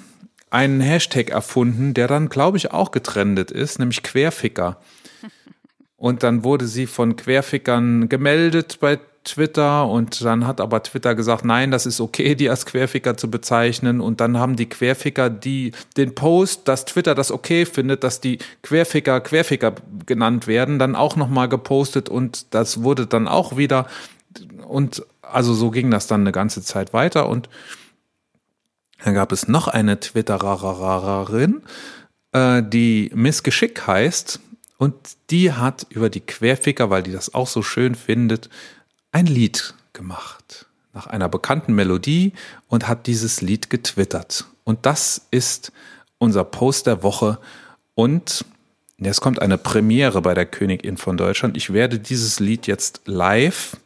Speaker 1: einen Hashtag erfunden, der dann, glaube ich, auch getrendet ist, nämlich Querficker. *laughs* Und dann wurde sie von Querfickern gemeldet bei Twitter und dann hat aber Twitter gesagt, nein, das ist okay, die als Querficker zu bezeichnen. Und dann haben die Querficker die den Post, dass Twitter das okay findet, dass die Querficker Querficker genannt werden, dann auch nochmal gepostet und das wurde dann auch wieder. Und also so ging das dann eine ganze Zeit weiter. Und dann gab es noch eine Twittererin, äh, die Miss Geschick heißt. Und die hat über die Querficker, weil die das auch so schön findet, ein Lied gemacht nach einer bekannten Melodie und hat dieses Lied getwittert. Und das ist unser Post der Woche. Und es kommt eine Premiere bei der Königin von Deutschland. Ich werde dieses Lied jetzt live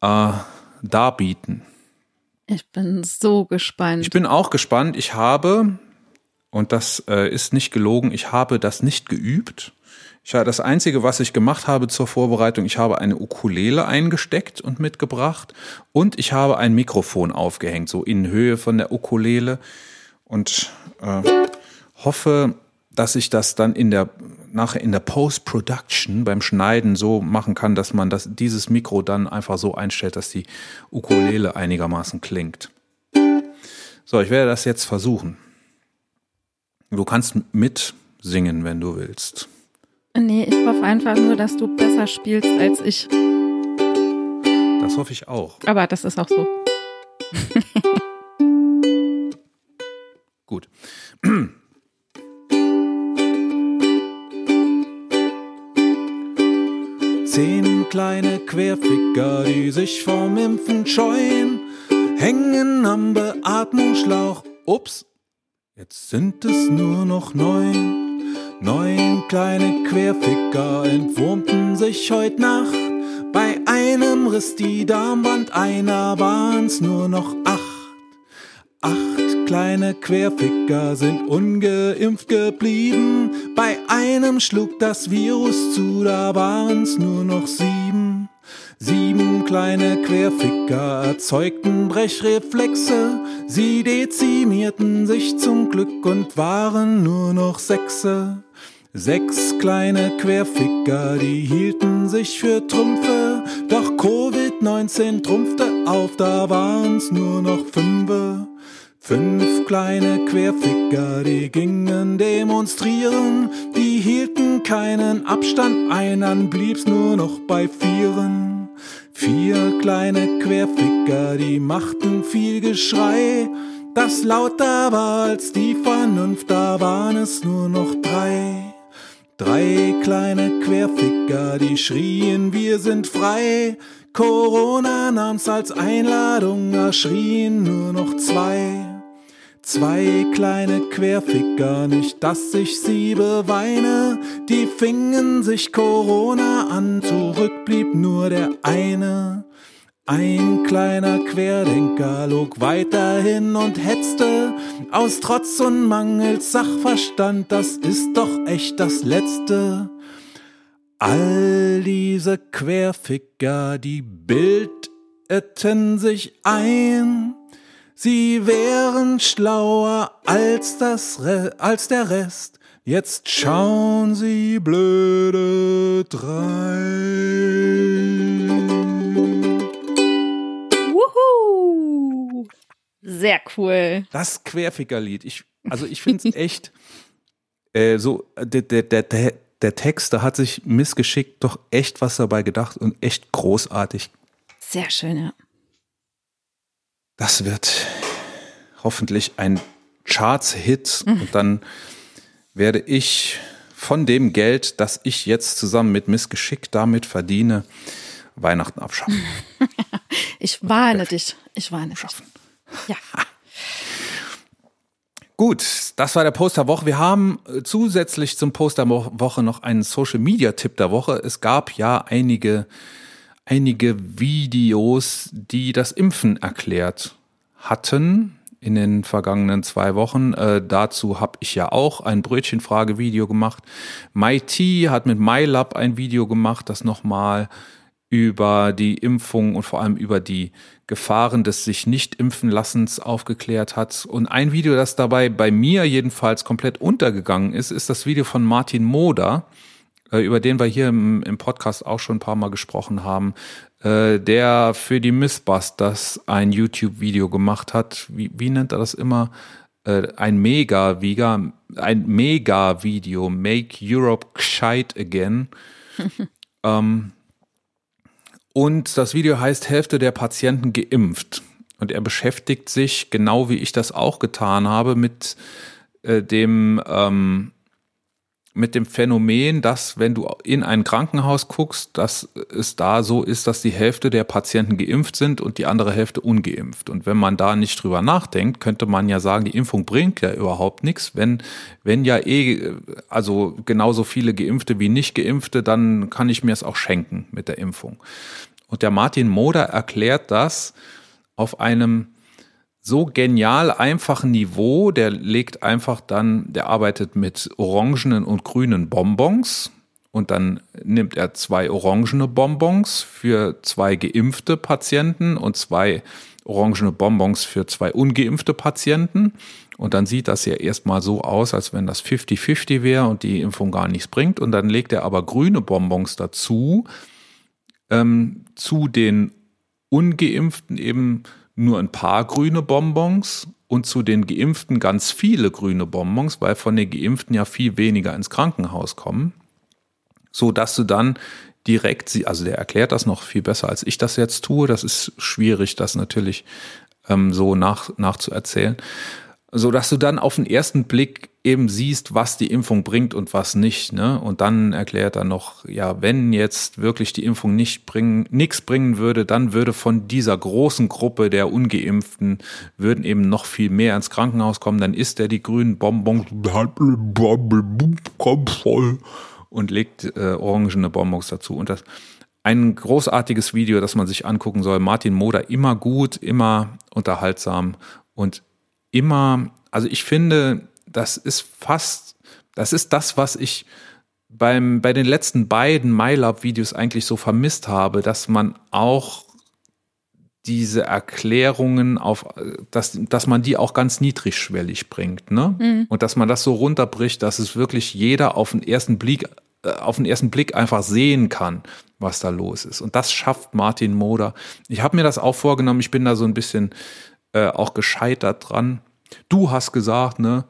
Speaker 1: äh, darbieten.
Speaker 2: Ich bin so gespannt.
Speaker 1: Ich bin auch gespannt. Ich habe, und das äh, ist nicht gelogen, ich habe das nicht geübt. Ich habe das Einzige, was ich gemacht habe zur Vorbereitung, ich habe eine Ukulele eingesteckt und mitgebracht und ich habe ein Mikrofon aufgehängt, so in Höhe von der Ukulele und äh, hoffe, dass ich das dann in der nachher in der Post-Production beim Schneiden so machen kann, dass man das, dieses Mikro dann einfach so einstellt, dass die Ukulele einigermaßen klingt. So, ich werde das jetzt versuchen. Du kannst mitsingen, wenn du willst.
Speaker 2: Nee, ich hoffe einfach nur, dass du besser spielst als ich.
Speaker 1: Das hoffe ich auch.
Speaker 2: Aber das ist auch so. *laughs*
Speaker 1: Gut. *clears throat* Zehn kleine Querficker, die sich vom Impfen scheuen, hängen am Beatmungsschlauch. Ups, jetzt sind es nur noch neun. Neun kleine Querficker entwurmten sich heut Nacht. Bei einem riss die Darmwand, einer waren's nur noch acht. Acht kleine Querficker sind ungeimpft geblieben. Bei einem schlug das Virus zu, da waren's nur noch sieben. Sieben kleine Querficker erzeugten Brechreflexe. Sie dezimierten sich zum Glück und waren nur noch Sechse. Sechs kleine Querficker, die hielten sich für Trümpfe. Doch Covid-19 trumpfte auf, da waren's nur noch Fünfe. Fünf kleine Querficker, die gingen demonstrieren, die hielten keinen Abstand ein, dann blieb's nur noch bei Vieren. Vier kleine Querficker, die machten viel Geschrei, das lauter war als die Vernunft, da waren es nur noch drei. Drei kleine Querficker, die schrien, wir sind frei. Corona nahm's als Einladung, da schrien nur noch zwei. Zwei kleine Querficker, nicht dass ich sie beweine, die fingen sich Corona an, zurück blieb nur der eine. Ein kleiner Querdenker log weiterhin und hetzte, aus Trotz und Mangels Sachverstand, das ist doch echt das Letzte. All diese Querficker, die bildeten sich ein, Sie wären schlauer als, das Re als der Rest. Jetzt schauen Sie blöde drei.
Speaker 2: Sehr cool.
Speaker 1: Das Querfickerlied. Ich, also ich finde es *laughs* echt äh, so, der, der, der, der Text, da hat sich missgeschickt doch echt was dabei gedacht und echt großartig.
Speaker 2: Sehr schön, ja.
Speaker 1: Das wird hoffentlich ein Charts-Hit mhm. und dann werde ich von dem Geld, das ich jetzt zusammen mit Missgeschick damit verdiene, Weihnachten abschaffen. *laughs*
Speaker 2: ich warne dich. Ich warne dich. Ja. *laughs*
Speaker 1: Gut, das war der Post Woche. Wir haben äh, zusätzlich zum Post Woche noch einen Social Media Tipp der Woche. Es gab ja einige einige Videos, die das Impfen erklärt hatten in den vergangenen zwei Wochen. Äh, dazu habe ich ja auch ein Brötchenfrage-Video gemacht. MyT hat mit MyLab ein Video gemacht, das nochmal über die Impfung und vor allem über die Gefahren des sich nicht impfen Lassens aufgeklärt hat. Und ein Video, das dabei bei mir jedenfalls komplett untergegangen ist, ist das Video von Martin Moder äh, über den wir hier im, im, Podcast auch schon ein paar Mal gesprochen haben, äh, der für die Mythbusters ein YouTube-Video gemacht hat. Wie, wie nennt er das immer? Äh, ein Mega-Video, ein Mega-Video, Make Europe Gescheit Again. *laughs* ähm, und das Video heißt Hälfte der Patienten geimpft. Und er beschäftigt sich, genau wie ich das auch getan habe, mit äh, dem ähm, mit dem Phänomen, dass wenn du in ein Krankenhaus guckst, dass es da so ist, dass die Hälfte der Patienten geimpft sind und die andere Hälfte ungeimpft. Und wenn man da nicht drüber nachdenkt, könnte man ja sagen, die Impfung bringt ja überhaupt nichts. Wenn, wenn ja eh, also genauso viele Geimpfte wie nicht Geimpfte, dann kann ich mir es auch schenken mit der Impfung. Und der Martin Moder erklärt das auf einem so genial einfachen Niveau, der legt einfach dann, der arbeitet mit orangenen und grünen Bonbons und dann nimmt er zwei orangene Bonbons für zwei geimpfte Patienten und zwei orangene Bonbons für zwei ungeimpfte Patienten. Und dann sieht das ja erstmal so aus, als wenn das 50-50 wäre und die Impfung gar nichts bringt. Und dann legt er aber grüne Bonbons dazu, ähm, zu den ungeimpften eben nur ein paar grüne Bonbons und zu den Geimpften ganz viele grüne Bonbons, weil von den Geimpften ja viel weniger ins Krankenhaus kommen, so dass du dann direkt, also der erklärt das noch viel besser als ich das jetzt tue. Das ist schwierig, das natürlich ähm, so nach, nachzuerzählen so dass du dann auf den ersten Blick eben siehst, was die Impfung bringt und was nicht. Ne? Und dann erklärt er noch, ja, wenn jetzt wirklich die Impfung nicht bringen, nichts bringen würde, dann würde von dieser großen Gruppe der Ungeimpften würden eben noch viel mehr ins Krankenhaus kommen. Dann isst er die grünen Bonbons und legt äh, orangene Bonbons dazu. Und das ein großartiges Video, das man sich angucken soll. Martin Moder immer gut, immer unterhaltsam und immer, also ich finde, das ist fast, das ist das, was ich beim, bei den letzten beiden MyLab-Videos eigentlich so vermisst habe, dass man auch diese Erklärungen auf, dass, dass man die auch ganz niedrigschwellig bringt, ne? Mhm. Und dass man das so runterbricht, dass es wirklich jeder auf den ersten Blick, äh, auf den ersten Blick einfach sehen kann, was da los ist. Und das schafft Martin Moder. Ich habe mir das auch vorgenommen, ich bin da so ein bisschen äh, auch gescheitert dran. Du hast gesagt, ne,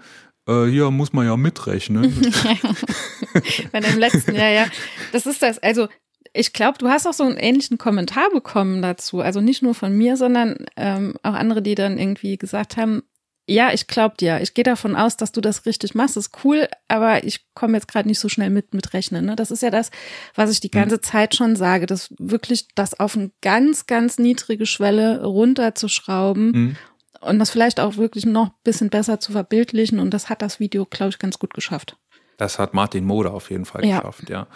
Speaker 1: äh, hier muss man ja mitrechnen. *laughs*
Speaker 2: Bei dem letzten, ja, ja. Das ist das. Also ich glaube, du hast auch so einen ähnlichen Kommentar bekommen dazu. Also nicht nur von mir, sondern ähm, auch andere, die dann irgendwie gesagt haben, ja, ich glaube dir. Ich gehe davon aus, dass du das richtig machst. Das ist cool, aber ich komme jetzt gerade nicht so schnell mit mit rechnen. Ne? Das ist ja das, was ich die hm. ganze mhm. Zeit schon sage, dass wirklich das auf eine ganz, ganz niedrige Schwelle runterzuschrauben mhm. und das vielleicht auch wirklich noch ein bisschen besser zu verbildlichen. Und das hat das Video, glaube ich, ganz gut geschafft.
Speaker 1: Das hat Martin Moder auf jeden Fall ja. geschafft, ja.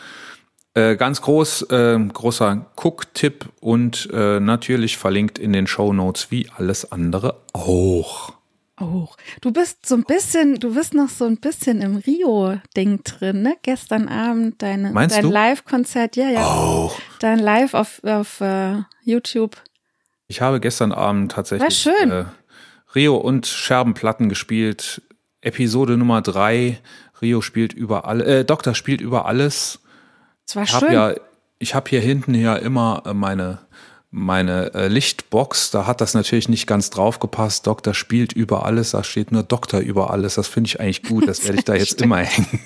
Speaker 1: Äh, ganz groß, äh, großer Cook-Tipp und äh, natürlich verlinkt in den Show Notes wie alles andere auch.
Speaker 2: Oh, du bist so ein bisschen, du bist noch so ein bisschen im Rio-Ding drin, ne? Gestern Abend deine,
Speaker 1: Meinst
Speaker 2: dein Live-Konzert, ja, ja.
Speaker 1: Oh.
Speaker 2: Dein Live auf, auf uh, YouTube.
Speaker 1: Ich habe gestern Abend tatsächlich
Speaker 2: War schön. Äh,
Speaker 1: Rio und Scherbenplatten gespielt. Episode Nummer drei. Rio spielt über alle, äh, Doktor spielt über alles.
Speaker 2: Es war
Speaker 1: ich
Speaker 2: schön.
Speaker 1: Ja, ich habe hier hinten ja immer äh, meine meine äh, Lichtbox, da hat das natürlich nicht ganz drauf gepasst. Doktor spielt über alles, da steht nur Doktor über alles. Das finde ich eigentlich gut, das werde ich da *laughs* jetzt immer hängen.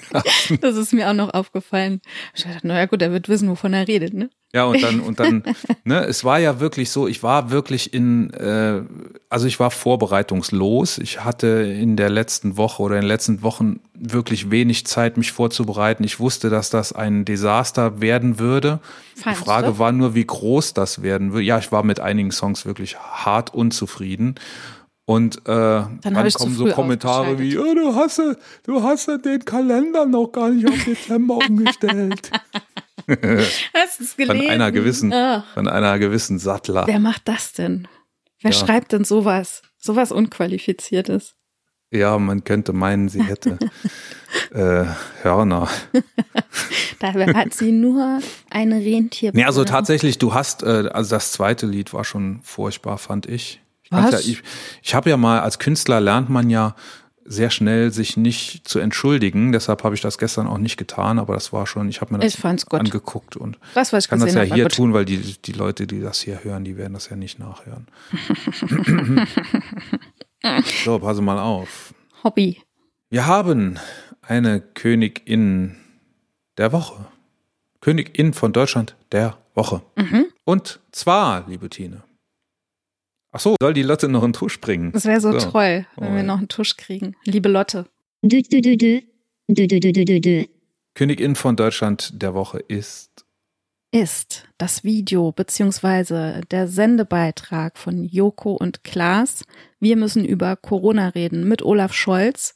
Speaker 2: das ist mir auch noch aufgefallen. Ich dachte, naja gut, er wird wissen, wovon er redet, ne?
Speaker 1: Ja, und dann, und dann, *laughs* ne, es war ja wirklich so, ich war wirklich in, äh, also ich war vorbereitungslos. Ich hatte in der letzten Woche oder in den letzten Wochen wirklich wenig Zeit, mich vorzubereiten. Ich wusste, dass das ein Desaster werden würde. Fandst Die Frage war nur, wie groß das werden würde. Ja, ich war mit einigen Songs wirklich hart unzufrieden. Und äh, dann, dann kommen so Kommentare wie, oh, du hast, du hast den Kalender noch gar nicht auf Dezember *laughs* umgestellt. *laughs*
Speaker 2: Hast du es gelesen?
Speaker 1: Von einer gewissen, Ach. von einer gewissen Sattler.
Speaker 2: Wer macht das denn? Wer ja. schreibt denn sowas? Sowas Unqualifiziertes.
Speaker 1: Ja, man könnte meinen, sie hätte *laughs* äh, Hörner.
Speaker 2: Dabei hat sie nur eine Rentier.
Speaker 1: Nee, also tatsächlich, du hast, äh, also das zweite Lied war schon furchtbar, fand ich. Ich? Ja, ich, ich habe ja mal, als Künstler lernt man ja sehr schnell, sich nicht zu entschuldigen. Deshalb habe ich das gestern auch nicht getan, aber das war schon, ich habe mir das angeguckt und
Speaker 2: das, was
Speaker 1: ich kann das ja hier tun, weil die, die Leute, die das hier hören, die werden das ja nicht nachhören. *laughs* so, passe mal auf.
Speaker 2: Hobby.
Speaker 1: Wir haben eine Königin der Woche. Königin von Deutschland der Woche. Mhm. Und zwar, liebe Tine, Ach so, soll die Lotte noch einen Tusch bringen?
Speaker 2: Das wäre so, so, toll, wenn oh. wir noch einen Tusch kriegen. Liebe Lotte.
Speaker 3: Dö, dö, dö, dö. Dö, dö, dö, dö, dö.
Speaker 1: Königin von Deutschland der Woche ist
Speaker 2: ist das Video beziehungsweise der Sendebeitrag von Joko und Klaas. Wir müssen über Corona reden mit Olaf Scholz,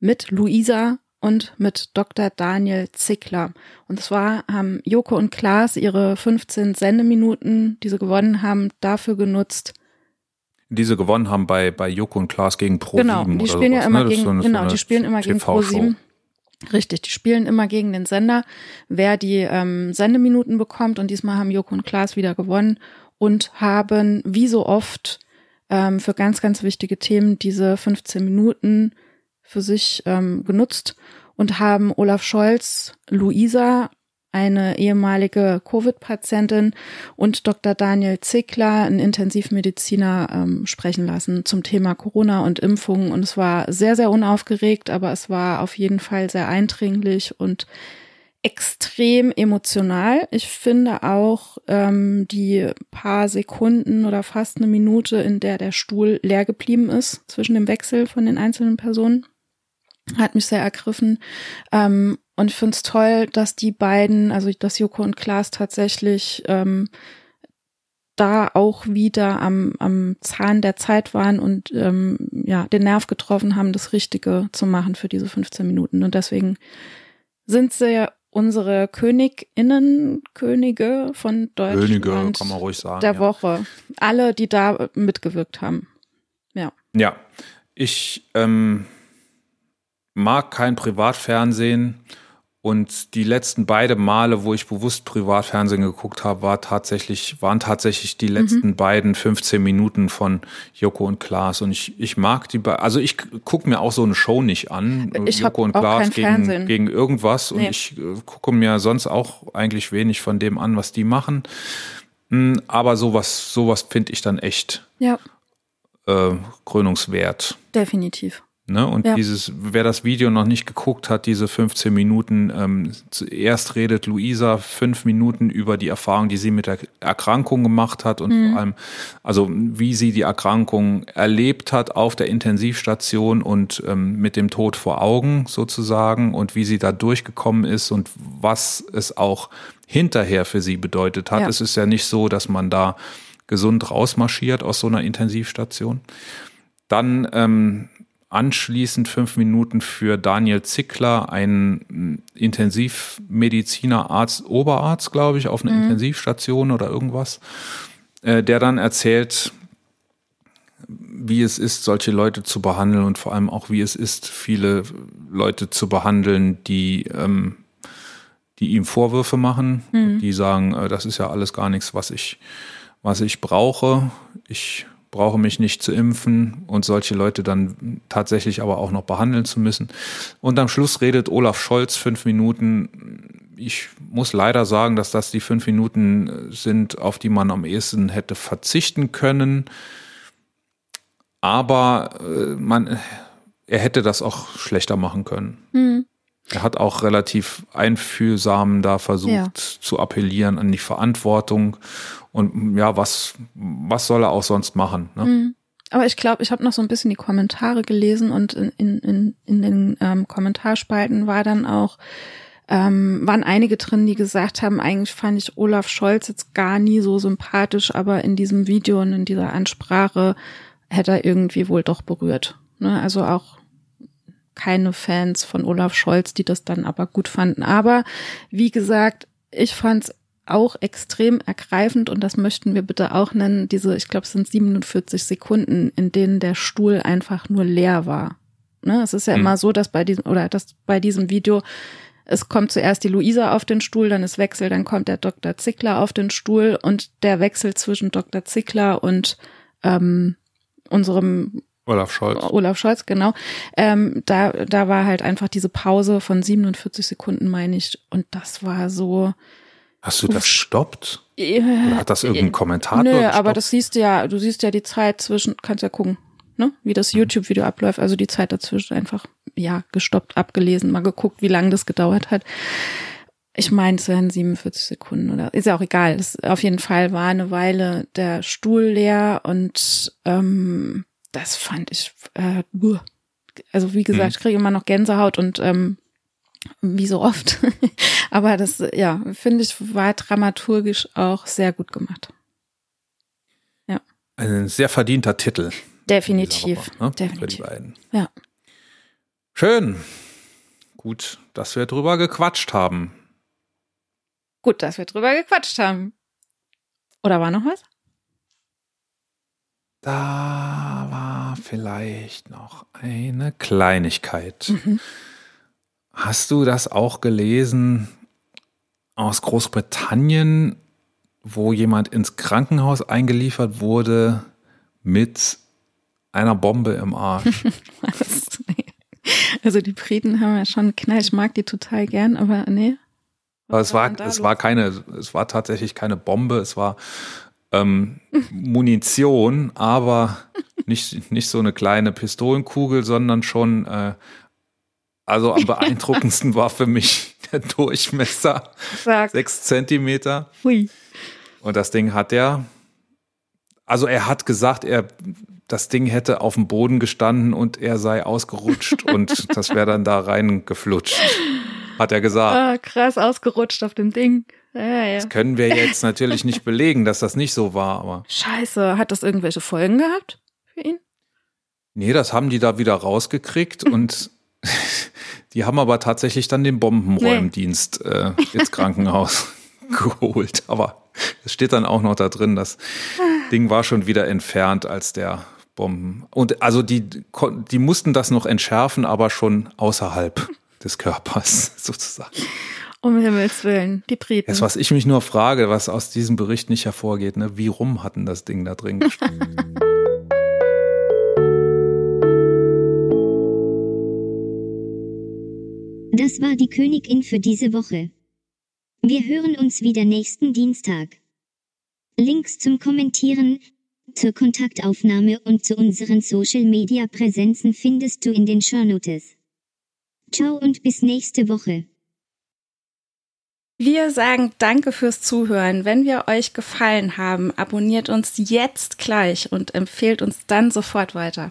Speaker 2: mit Luisa und mit Dr. Daniel Zickler. Und zwar haben Joko und Klaas ihre 15 Sendeminuten, die sie gewonnen haben, dafür genutzt,
Speaker 1: diese gewonnen haben bei, bei Joko und Klaas gegen Pro
Speaker 2: genau, die spielen sowas, ja immer ne? gegen, so eine, genau, so die spielen immer gegen Pro 7. Richtig, die spielen immer gegen den Sender, wer die ähm, Sendeminuten bekommt. Und diesmal haben Joko und Klaas wieder gewonnen und haben, wie so oft, ähm, für ganz, ganz wichtige Themen diese 15 Minuten für sich ähm, genutzt und haben Olaf Scholz, Luisa eine ehemalige Covid-Patientin und Dr. Daniel Zickler, ein Intensivmediziner, ähm, sprechen lassen zum Thema Corona und Impfungen. Und es war sehr, sehr unaufgeregt, aber es war auf jeden Fall sehr eindringlich und extrem emotional. Ich finde auch ähm, die paar Sekunden oder fast eine Minute, in der der Stuhl leer geblieben ist zwischen dem Wechsel von den einzelnen Personen, hat mich sehr ergriffen. Ähm, und ich finde es toll, dass die beiden, also dass Joko und Klaas tatsächlich ähm, da auch wieder am, am Zahn der Zeit waren und ähm, ja, den Nerv getroffen haben, das Richtige zu machen für diese 15 Minuten. Und deswegen sind sie ja unsere Königinnen, Könige von Deutschland Könige,
Speaker 1: kann man ruhig sagen,
Speaker 2: der
Speaker 1: ja.
Speaker 2: Woche. Alle, die da mitgewirkt haben. Ja.
Speaker 1: Ja, ich ähm, mag kein Privatfernsehen und die letzten beide Male, wo ich bewusst Privatfernsehen geguckt habe, war tatsächlich, waren tatsächlich die letzten mhm. beiden 15 Minuten von Joko und Klaas. Und ich, ich mag die, also ich gucke mir auch so eine Show nicht an.
Speaker 2: Ich Joko und Klaas
Speaker 1: gegen, gegen irgendwas. Nee. Und ich äh, gucke mir sonst auch eigentlich wenig von dem an, was die machen. Hm, aber sowas, sowas finde ich dann echt
Speaker 2: ja.
Speaker 1: äh, krönungswert.
Speaker 2: Definitiv.
Speaker 1: Ne? Und ja. dieses, wer das Video noch nicht geguckt hat, diese 15 Minuten, ähm, zuerst redet Luisa fünf Minuten über die Erfahrung, die sie mit der Erkrankung gemacht hat und mhm. vor allem, also wie sie die Erkrankung erlebt hat auf der Intensivstation und ähm, mit dem Tod vor Augen sozusagen und wie sie da durchgekommen ist und was es auch hinterher für sie bedeutet hat. Ja. Es ist ja nicht so, dass man da gesund rausmarschiert aus so einer Intensivstation. Dann ähm, anschließend fünf Minuten für Daniel Zickler, ein Intensivmediziner, Arzt, Oberarzt, glaube ich, auf einer mhm. Intensivstation oder irgendwas, äh, der dann erzählt, wie es ist, solche Leute zu behandeln und vor allem auch, wie es ist, viele Leute zu behandeln, die, ähm, die ihm Vorwürfe machen, mhm. die sagen, äh, das ist ja alles gar nichts, was ich, was ich brauche. Ich brauche mich nicht zu impfen und solche Leute dann tatsächlich aber auch noch behandeln zu müssen. Und am Schluss redet Olaf Scholz fünf Minuten. Ich muss leider sagen, dass das die fünf Minuten sind, auf die man am ehesten hätte verzichten können. Aber äh, man, er hätte das auch schlechter machen können. Mhm. Er hat auch relativ einfühlsam da versucht ja. zu appellieren an die Verantwortung und ja, was, was soll er auch sonst machen? Ne? Mhm.
Speaker 2: Aber ich glaube, ich habe noch so ein bisschen die Kommentare gelesen und in, in, in, in den ähm, Kommentarspalten war dann auch, ähm, waren einige drin, die gesagt haben, eigentlich fand ich Olaf Scholz jetzt gar nie so sympathisch, aber in diesem Video und in dieser Ansprache hätte er irgendwie wohl doch berührt. Ne? Also auch keine Fans von Olaf Scholz, die das dann aber gut fanden. Aber wie gesagt, ich fand's auch extrem ergreifend und das möchten wir bitte auch nennen, diese, ich glaube, es sind 47 Sekunden, in denen der Stuhl einfach nur leer war. Ne? Es ist ja mhm. immer so, dass bei diesem, oder dass bei diesem Video, es kommt zuerst die Luisa auf den Stuhl, dann ist Wechsel, dann kommt der Dr. Zickler auf den Stuhl und der Wechsel zwischen Dr. Zickler und ähm, unserem
Speaker 1: Olaf Scholz.
Speaker 2: Olaf Scholz, genau. Ähm, da, da war halt einfach diese Pause von 47 Sekunden, meine ich. Und das war so,
Speaker 1: Hast du das gestoppt? Oder hat das irgendein Kommentator Nö,
Speaker 2: gestoppt? aber das siehst du ja, du siehst ja die Zeit zwischen, kannst ja gucken, ne, wie das mhm. YouTube-Video abläuft, also die Zeit dazwischen einfach, ja, gestoppt, abgelesen, mal geguckt, wie lange das gedauert hat. Ich meine, es wären 47 Sekunden oder ist ja auch egal. Das, auf jeden Fall war eine Weile der Stuhl leer und ähm, das fand ich, äh, also wie gesagt, mhm. ich kriege immer noch Gänsehaut und ähm, wie so oft. *laughs* Aber das, ja, finde ich, war dramaturgisch auch sehr gut gemacht. Ja.
Speaker 1: Ein sehr verdienter Titel.
Speaker 2: Definitiv.
Speaker 1: Woche, ne?
Speaker 2: Definitiv.
Speaker 1: Für die beiden.
Speaker 2: Ja.
Speaker 1: Schön. Gut, dass wir drüber gequatscht haben.
Speaker 2: Gut, dass wir drüber gequatscht haben. Oder war noch was?
Speaker 1: Da war vielleicht noch eine Kleinigkeit.
Speaker 2: Mhm.
Speaker 1: Hast du das auch gelesen aus Großbritannien, wo jemand ins Krankenhaus eingeliefert wurde mit einer Bombe im Arsch? *laughs*
Speaker 2: Was? Nee. Also die Briten haben ja schon Knall. Ich mag die total gern, aber nee.
Speaker 1: Aber es war, es
Speaker 2: los?
Speaker 1: war keine, es war tatsächlich keine Bombe, es war ähm, *laughs* Munition, aber *laughs* nicht, nicht so eine kleine Pistolenkugel, sondern schon, äh, also am *laughs* beeindruckendsten war für mich *laughs* der Durchmesser,
Speaker 2: Sag.
Speaker 1: sechs Zentimeter.
Speaker 2: Hui.
Speaker 1: Und das Ding hat er, also er hat gesagt, er, das Ding hätte auf dem Boden gestanden und er sei ausgerutscht *laughs* und das wäre dann da reingeflutscht. Hat er gesagt.
Speaker 2: Ah, krass ausgerutscht auf dem Ding. Ja, ja.
Speaker 1: Das können wir jetzt natürlich nicht belegen, dass das nicht so war, aber
Speaker 2: Scheiße, hat das irgendwelche Folgen gehabt für ihn?
Speaker 1: nee, das haben die da wieder rausgekriegt und *laughs* die haben aber tatsächlich dann den Bombenräumdienst äh, ins Krankenhaus *laughs* geholt. Aber es steht dann auch noch da drin, das Ding war schon wieder entfernt als der Bomben. Und also die, die mussten das noch entschärfen, aber schon außerhalb *laughs* des Körpers sozusagen.
Speaker 2: Um Himmels Willen, die Briten.
Speaker 1: Jetzt, was ich mich nur frage, was aus diesem Bericht nicht hervorgeht, ne? wie rum hatten das Ding da drin gestanden?
Speaker 3: Das war die Königin für diese Woche. Wir hören uns wieder nächsten Dienstag. Links zum Kommentieren, zur Kontaktaufnahme und zu unseren Social Media Präsenzen findest du in den Shownotes. Ciao und bis nächste Woche.
Speaker 2: Wir sagen Danke fürs Zuhören. Wenn wir euch gefallen haben, abonniert uns jetzt gleich und empfehlt uns dann sofort weiter.